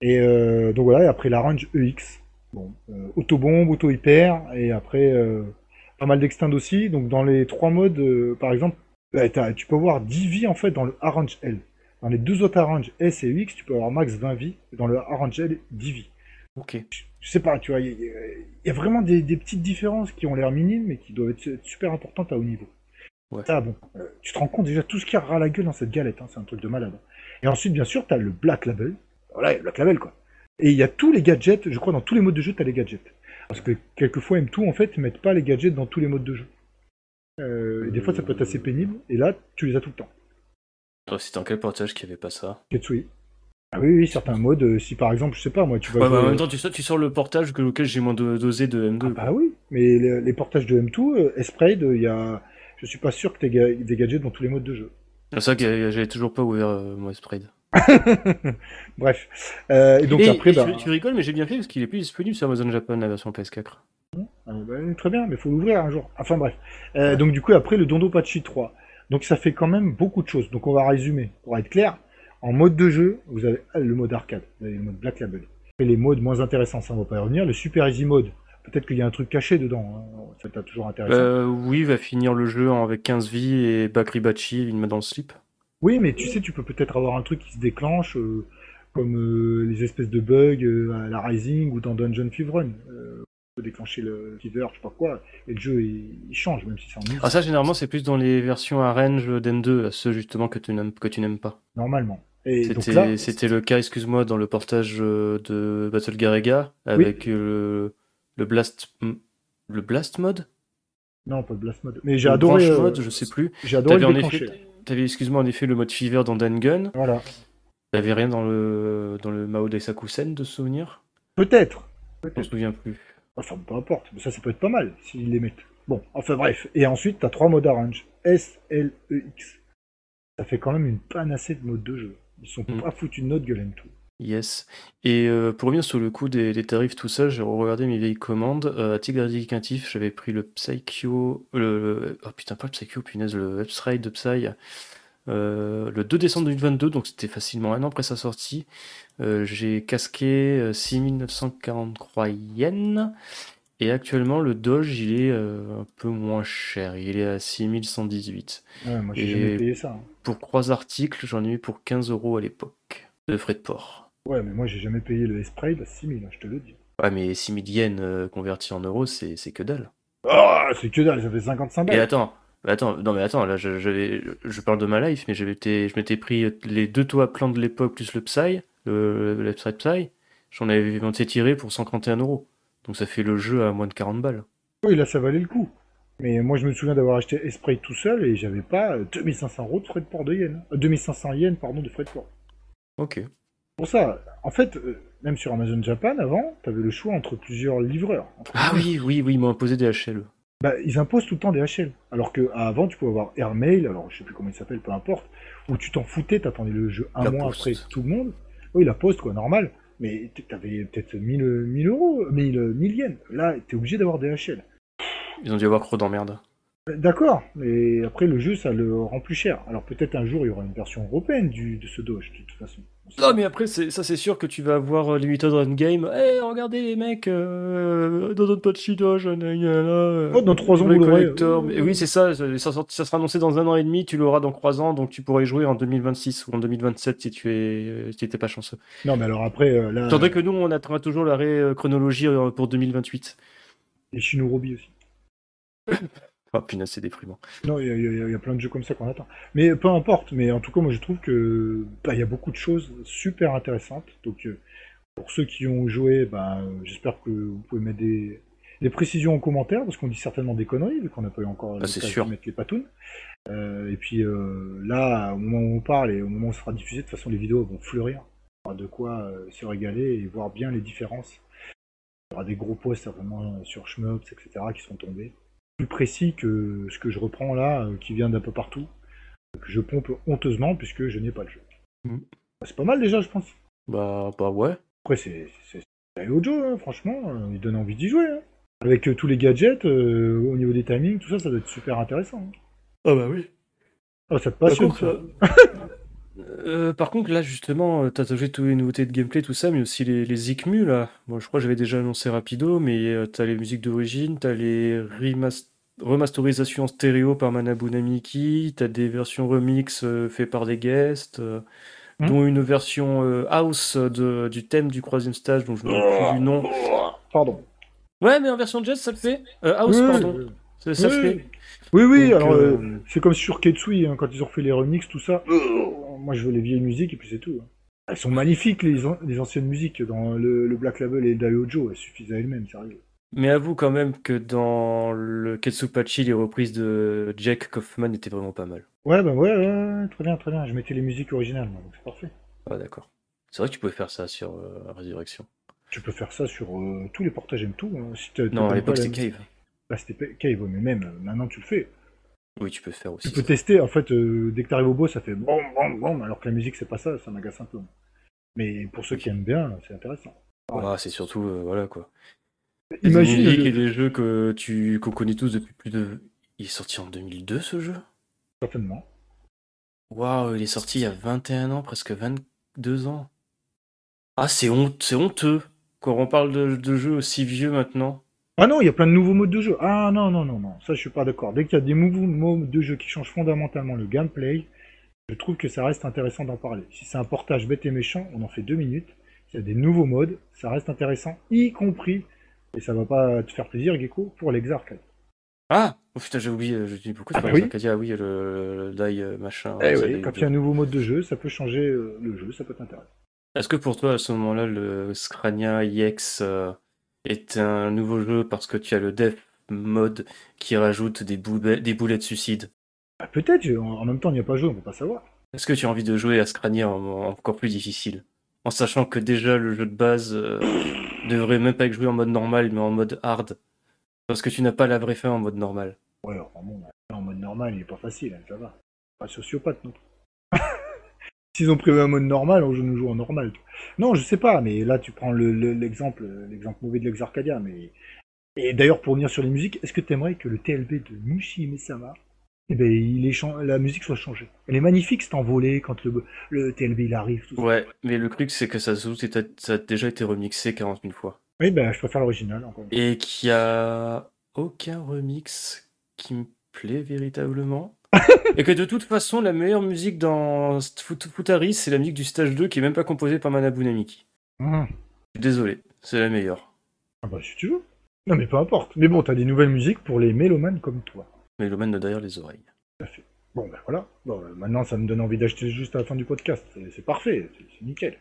Et euh, donc voilà, et après la range EX. Bon, euh, auto-bombe, auto-hyper, et après euh, pas mal d'extend aussi. Donc dans les trois modes, par exemple, bah, tu peux avoir 10 vies en fait dans le Arrange L. Dans les deux autres Arrange S et UX, tu peux avoir max 20 vies. Dans le Arrange L, 10 vies. Ok. Je sais pas, tu vois, il y, a- il y a vraiment des, des petites différences qui ont l'air minimes, mais qui doivent être, être super importantes à haut niveau. Ouais. Ça, bon, euh, tu te rends compte déjà tout ce qui a ras la gueule dans cette galette, hein, c'est un truc de malade. Et ensuite, bien sûr, t'as le Black Label. Voilà, il y a le Black Label, quoi. Et il y a tous les gadgets, je crois, dans tous les modes de jeu, t'as les gadgets. Parce que quelquefois, M2, en fait, ils mettent pas les gadgets dans tous les modes de jeu. Euh, et des fois, ça peut être assez pénible, et là, tu les as tout le temps. Toi, c'était dans quel portage qu'il y avait pas ça? Ketsui. Ah oui, oui, certains modes, euh, si par exemple, je sais pas, moi, tu vas Ouais, bah, en même temps, tu sors, tu sors le portage que, auquel j'ai moins de- dosé de M2. Ah bah oui, mais les, les portages de M2, euh, Esprade, il y a... je suis pas sûr que tu aies des gadgets dans tous les modes de jeu. C'est ça que j'avais toujours pas ouvert euh, mon. *laughs* Bref. Euh, et donc Et- après, et bah, tu, tu rigoles, mais j'ai bien fait parce qu'il est plus disponible sur Amazon Japan, la version PS4. euh, bah, très bien, mais faut l'ouvrir un jour. Enfin bref. Euh, donc du coup, après le Dondo Pachi 3. Donc ça fait quand même beaucoup de choses. Donc on va résumer. Pour être clair, en mode de jeu, vous avez ah, le mode arcade, vous avez le mode Black Label. Et les modes moins intéressants, ça on va pas y revenir. Le Super Easy Mode, peut-être qu'il y a un truc caché dedans. hein. Ça t'a toujours intéressant. Euh, oui, il va finir le jeu avec 15 vies et Bakri Bachi, il met dans le slip. Oui, mais tu sais, tu peux peut-être avoir un truc qui se déclenche, euh, comme euh, les espèces de bugs euh, à la Rising ou dans Dungeon Fever Run. On peut déclencher le Fever, je sais pas quoi, et le jeu il, il change, même si c'est en easy, Ah, ça, généralement, c'est plus dans les versions arrange d'M2, ceux justement que tu n'aimes que tu n'aimes pas. normalement. C'était le cas, excuse-moi, dans le portage euh, de Battle Garega avec euh, le Blast le Blast mode? non, pas de Blast Mode. Mais j'ai Le adoré, Branch euh, mode, je sais plus. j'ai adoré le en déclencher. effet, t'avais, excuse-moi, en effet le mode Fever dans Dangun. Voilà. T'avais rien dans le dans le Mao Daisakusen de souvenir? Peut-être. Je me souviens plus. Enfin, peu importe. Mais ça, ça peut être pas mal s'ils les mettent. Bon, enfin bref. Et ensuite, t'as trois modes arrange. S, L, E, X. Ça fait quand même une panacée de modes de jeu. Ils sont Mm. pas foutus de notre gueule tout. Yes. Et euh, pour revenir sur le coût des, des tarifs, tout ça, j'ai regardé mes vieilles commandes. Euh, à titre indicatif, j'avais pris le Psycho. Le, le- oh putain, pas le Psycho, punaise, le Upside de Psy. euh, le 2 décembre 2022, donc c'était facilement un an après sa sortie. Euh, j'ai casqué euh, 6943 yens. Et actuellement, le Doge, il est euh, un peu moins cher. Il est à 6118. Ouais, moi, j'ai Et- jamais payé ça. hein. Pour trois articles, j'en ai eu pour 15 euros à l'époque. De frais de port. Ouais, mais moi, j'ai jamais payé le S-Spray à 6000, hein, je te le dis. Ouais, mais 6000 yens euh, convertis en euros, c'est c'est que dalle. Ah, c'est que dalle, ça fait 55 Et balles. attends, mais attends, non mais attends, là je, j'avais- je parle de ma life, mais je m'étais pris les deux toits plans de l'époque plus le Psy, le, le Psy Psy, j'en avais monté tiré pour 131 euros. Donc ça fait le jeu à moins de 40 balles. Oui, là, ça valait le coup. Mais moi, je me souviens d'avoir acheté S-Spray tout seul et j'avais pas euh, 2500 euros de frais de port de yens. Euh, 2500 yens, pardon, de frais de port. Ok. Pour ça, en fait, euh, même sur Amazon Japan, avant, t'avais le choix entre plusieurs livreurs. entre Ah oui, oui, oui, ils m'ont imposé des HL. Bah, ils imposent tout le temps des HL. Alors que avant, tu pouvais avoir Airmail, alors je sais plus comment il s'appelle, peu importe, où tu t'en foutais, t'attendais le jeu un La mois Poste. après tout le monde. Oui, la poste, quoi, normal. Mais t'avais peut-être 1000, 1000 euros, 1000, 1000 yens. Là, t'es obligé d'avoir des HL. Ils ont dû avoir trop d'emmerde. Euh, D'accord, mais après, le jeu, ça le rend plus cher. Alors peut-être un jour, il y aura une version européenne du, de ce Doge, de toute façon. Non mais après, ça c'est sûr que tu vas avoir euh, Limited Run Game. Eh, regardez les mecs, euh, dans notre patch Doge, euh, Oh, dans trois ans, Jouer vous collector. Mais oui, c'est ça, ça, ça sera annoncé dans un an et demi, tu l'auras dans trois ans, donc tu pourrais y jouer en 2026 ou en 2027 si tu es, si pas chanceux. Non, mais alors après, euh, là, Tandis que nous, on attendra toujours l'arrêt euh, chronologie euh, pour 2028. les Shinobi aussi. *laughs* Oh punaise, c'est déprimant. Non, il y, a- y y plein de jeux comme ça qu'on attend. Mais peu importe, mais en tout cas, moi je trouve que bah, il y a beaucoup de choses super intéressantes. Donc euh, pour ceux qui ont joué, bah, euh, j'espère que vous pouvez mettre des, des précisions en commentaire, parce qu'on dit certainement des conneries, vu qu'on n'a pas eu encore Ah, sûr. de mettre les patounes. Euh, et puis euh, là, au moment où on parle et au moment où ça sera diffusé, de toute façon les vidéos vont fleurir. Il y aura de quoi se régaler et voir bien les différences. Il y aura des gros posts sur Shmups, etc. qui seront tombés plus précis que ce que je reprends là, euh, qui vient d'un peu partout, que je pompe honteusement puisque je n'ai pas le jeu. Bah, c'est pas mal déjà, je pense. Bah, bah ouais. Après, c'est c'est- c'est un autre jeu, hein, franchement, euh, il donne envie d'y jouer. hein. Avec euh, tous les gadgets, euh, au niveau des timings, tout ça, ça doit être super intéressant. hein. Ah bah oui. Ah, ça te passionne, Par ça. Euh, par contre, là, justement, euh, t'as joué toutes les nouveautés de gameplay, tout ça, mais aussi les, les ICMU, là. Bon, je crois que j'avais déjà annoncé rapido, mais euh, t'as les musiques d'origine, t'as les remas- remasterisations en stéréo par Manabu Namiki, t'as des versions remix euh, faites par des guests, euh, Hmm. dont une version euh, house de, du thème du troisième stage, dont je ne me plus du nom. Pardon. Ouais, mais en version jazz, ça le fait. Euh, house, Oui, pardon. oui. Ça, ça Oui. fait. Oui, oui, Donc, alors c'est comme sur Ketsui, hein, quand ils ont refait les remixes, tout ça. euh, moi, je veux les vieilles musiques et puis c'est tout. hein. Elles sont magnifiques, les, an- les anciennes musiques dans le, le Black Label et Daiojo. Elles suffisent à elles-mêmes, sérieux. Mais avoue quand même que dans le Ketsupachi, les reprises de Jack Kaufman étaient vraiment pas mal. Ouais, bah ouais, ouais, très bien, très bien. Je mettais les musiques originales, moi, donc c'est parfait. Ah d'accord. C'est vrai que tu pouvais faire ça sur euh, Résurrection. Tu peux faire ça sur euh, tous les portages M2. hein. Si t'as- Non, à l'époque c'était Cave. Bah, c'était Cave, mais même euh, maintenant tu le fais. Oui, tu peux faire aussi. Tu peux ça. tester, en fait, euh, dès que t'arrives au boss, ça fait bon, bon, bon, alors que la musique c'est pas ça, ça m'agace un peu. Mais pour ceux qui aiment bien, c'est intéressant. Ah, c'est surtout, euh, voilà quoi. Il y a des Imagine. musiques le- et des jeux que tu qu'on connaît tous depuis plus de. Il est sorti en 2002 ce jeu? Certainement. Waouh, il est sorti il y a 21 ans, presque 22 ans. Ah, c'est honte, c'est honteux quand on parle de, de jeux aussi vieux maintenant. Ah non, il y a plein de nouveaux modes de jeu. Ah non, non, non, non, ça je suis pas d'accord. Dès qu'il y a des nouveaux modes de jeu qui changent fondamentalement le gameplay, je trouve que ça reste intéressant d'en parler. Si c'est un portage bête et méchant, on en fait deux minutes. S'il y a des nouveaux modes, ça reste intéressant, y compris, et ça va pas te faire plaisir, Gecko, pour l'exarcade. Ah oh, Putain, j'ai oublié. Je dis pourquoi Ah, tu bah oui. Ah oui, le, le die euh, machin. Eh oui, quand il y a un nouveau mode de jeu, ça peut changer euh, le jeu, ça peut t'intéresser. Est-ce que pour toi, à ce moment-là, le Scrania EX euh, est un nouveau jeu parce que tu as le Death mode qui rajoute des, boulets de suicide Ah, Peut-être, en même temps, on n'y a pas joué, on peut pas savoir. Est-ce que tu as envie de jouer à Scrania en, en- encore plus difficile? En sachant que déjà le jeu de base euh, *sniffs* devrait même pas être joué en mode normal, mais en mode hard. Parce que tu n'as pas la vraie fin en mode normal. Ouais, en mode normal, il est pas facile, hein, ça va. Pas sociopathe non plus. S'ils ont prévu un mode normal, joue- nous joue en normal. Non, je sais pas, mais là tu prends le- le- l'exemple l'exemple mauvais de l'ex Arcadia, mais. Et d'ailleurs, pour revenir sur les musiques, est-ce que tu aimerais que le TLB de Mushi Mesama, eh ben, il est la musique soit changée? Elle est magnifique cet envolé quand le, le TLB il arrive. Tout ça. Ouais, mais le truc c'est que ça, c'est- a déjà été remixé 40 000 fois. Oui, ben je préfère l'original encore. Et qu'il y a aucun remix qui me plaît véritablement. Et que de toute façon, la meilleure musique dans Fut- Futari, c'est la musique du stage 2 qui est même pas composée par Manabu Namiki. Suis Désolé, c'est la meilleure. Ah bah si tu veux. Non mais peu importe. Mais bon, t'as des nouvelles musiques pour les mélomanes comme toi. Le de derrière les oreilles. Bon, ben voilà. Bon, ben, maintenant, ça me donne envie d'acheter juste à la fin du podcast. C'est- parfait, c'est nickel.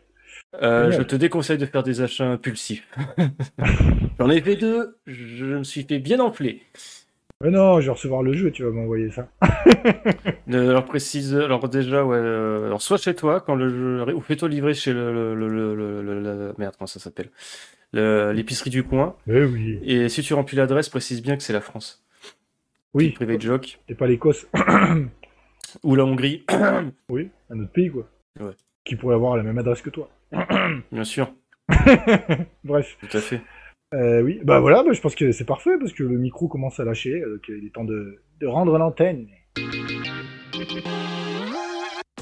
Euh, je te déconseille de faire des achats impulsifs. *laughs* J'en ai fait deux, je me suis fait bien enfler. Mais non, je vais recevoir le jeu, tu vas m'envoyer ça. *laughs* Euh, Alors précise, alors déjà, ouais, euh, alors soit chez toi quand le jeu, ou fais-toi livrer chez le, le, le, le- le- le- le- merde, comment ça s'appelle, Le- l'épicerie du coin. Eh oui. Et si tu remplis l'adresse, précise bien que c'est la France. Oui, Privé de joke c'est pas l'Écosse. *coughs* ou la Hongrie, *coughs* oui, un autre pays, quoi. Ouais. Qui pourrait avoir la même adresse que toi. *coughs* bien sûr, Bref. tout à fait. Euh, oui, bah voilà, bah, je pense que c'est parfait parce que le micro commence à lâcher. Donc il est temps de, de rendre l'antenne.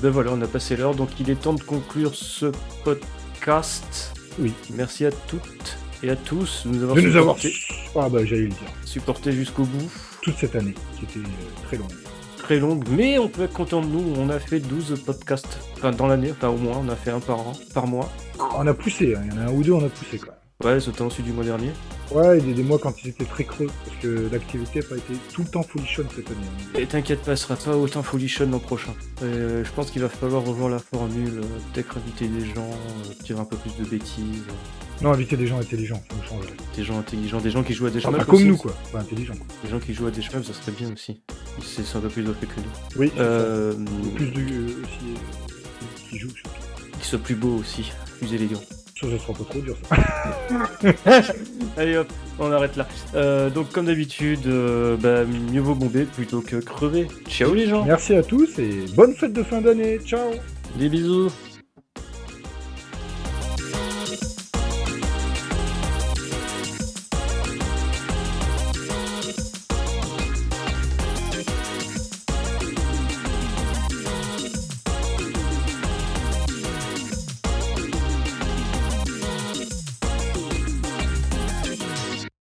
Ben voilà, on a passé l'heure, donc il est temps de conclure ce podcast. Oui. Merci à toutes et à tous de nous avoir De nous avoir. supportés Ah bah j'allais le dire. supportés jusqu'au bout. Toute cette année, qui était euh, très longue. très longue, mais on peut être content de nous. On a fait 12 podcasts, enfin dans l'année, enfin au moins, on a fait un par an, par mois. On a poussé, hein. il y en a un ou deux, on a poussé quand Ouais, c'était ensuite du mois dernier. Ouais, il y a des mois quand ils étaient très creux, parce que l'activité n'a pas été tout le temps folichonne cette année. Et t'inquiète pas, ce sera pas autant folichon l'an prochain. Euh, je pense qu'il va falloir revoir la formule, euh, peut-être inviter des gens, euh, dire un peu plus de bêtises, Non, inviter des gens intelligents, ça nous changerait. des gens intelligents, des gens qui jouent à des chemins. comme nous, quoi. Pas intelligents, quoi. Des gens qui jouent à des chemins, ça serait bien aussi. C'est un peu plus doté que nous. Oui, Euh, plus de euh, aussi qui jouent surtout. qui soit plus beau aussi, plus élégant. Ça, sera pas trop dur, ça. *laughs* Allez hop, on arrête là. Euh, donc comme d'habitude, euh, bah, mieux vaut bomber plutôt que crever. Ciao les gens, Merci à tous et bonne fête de fin d'année. Ciao des bisous.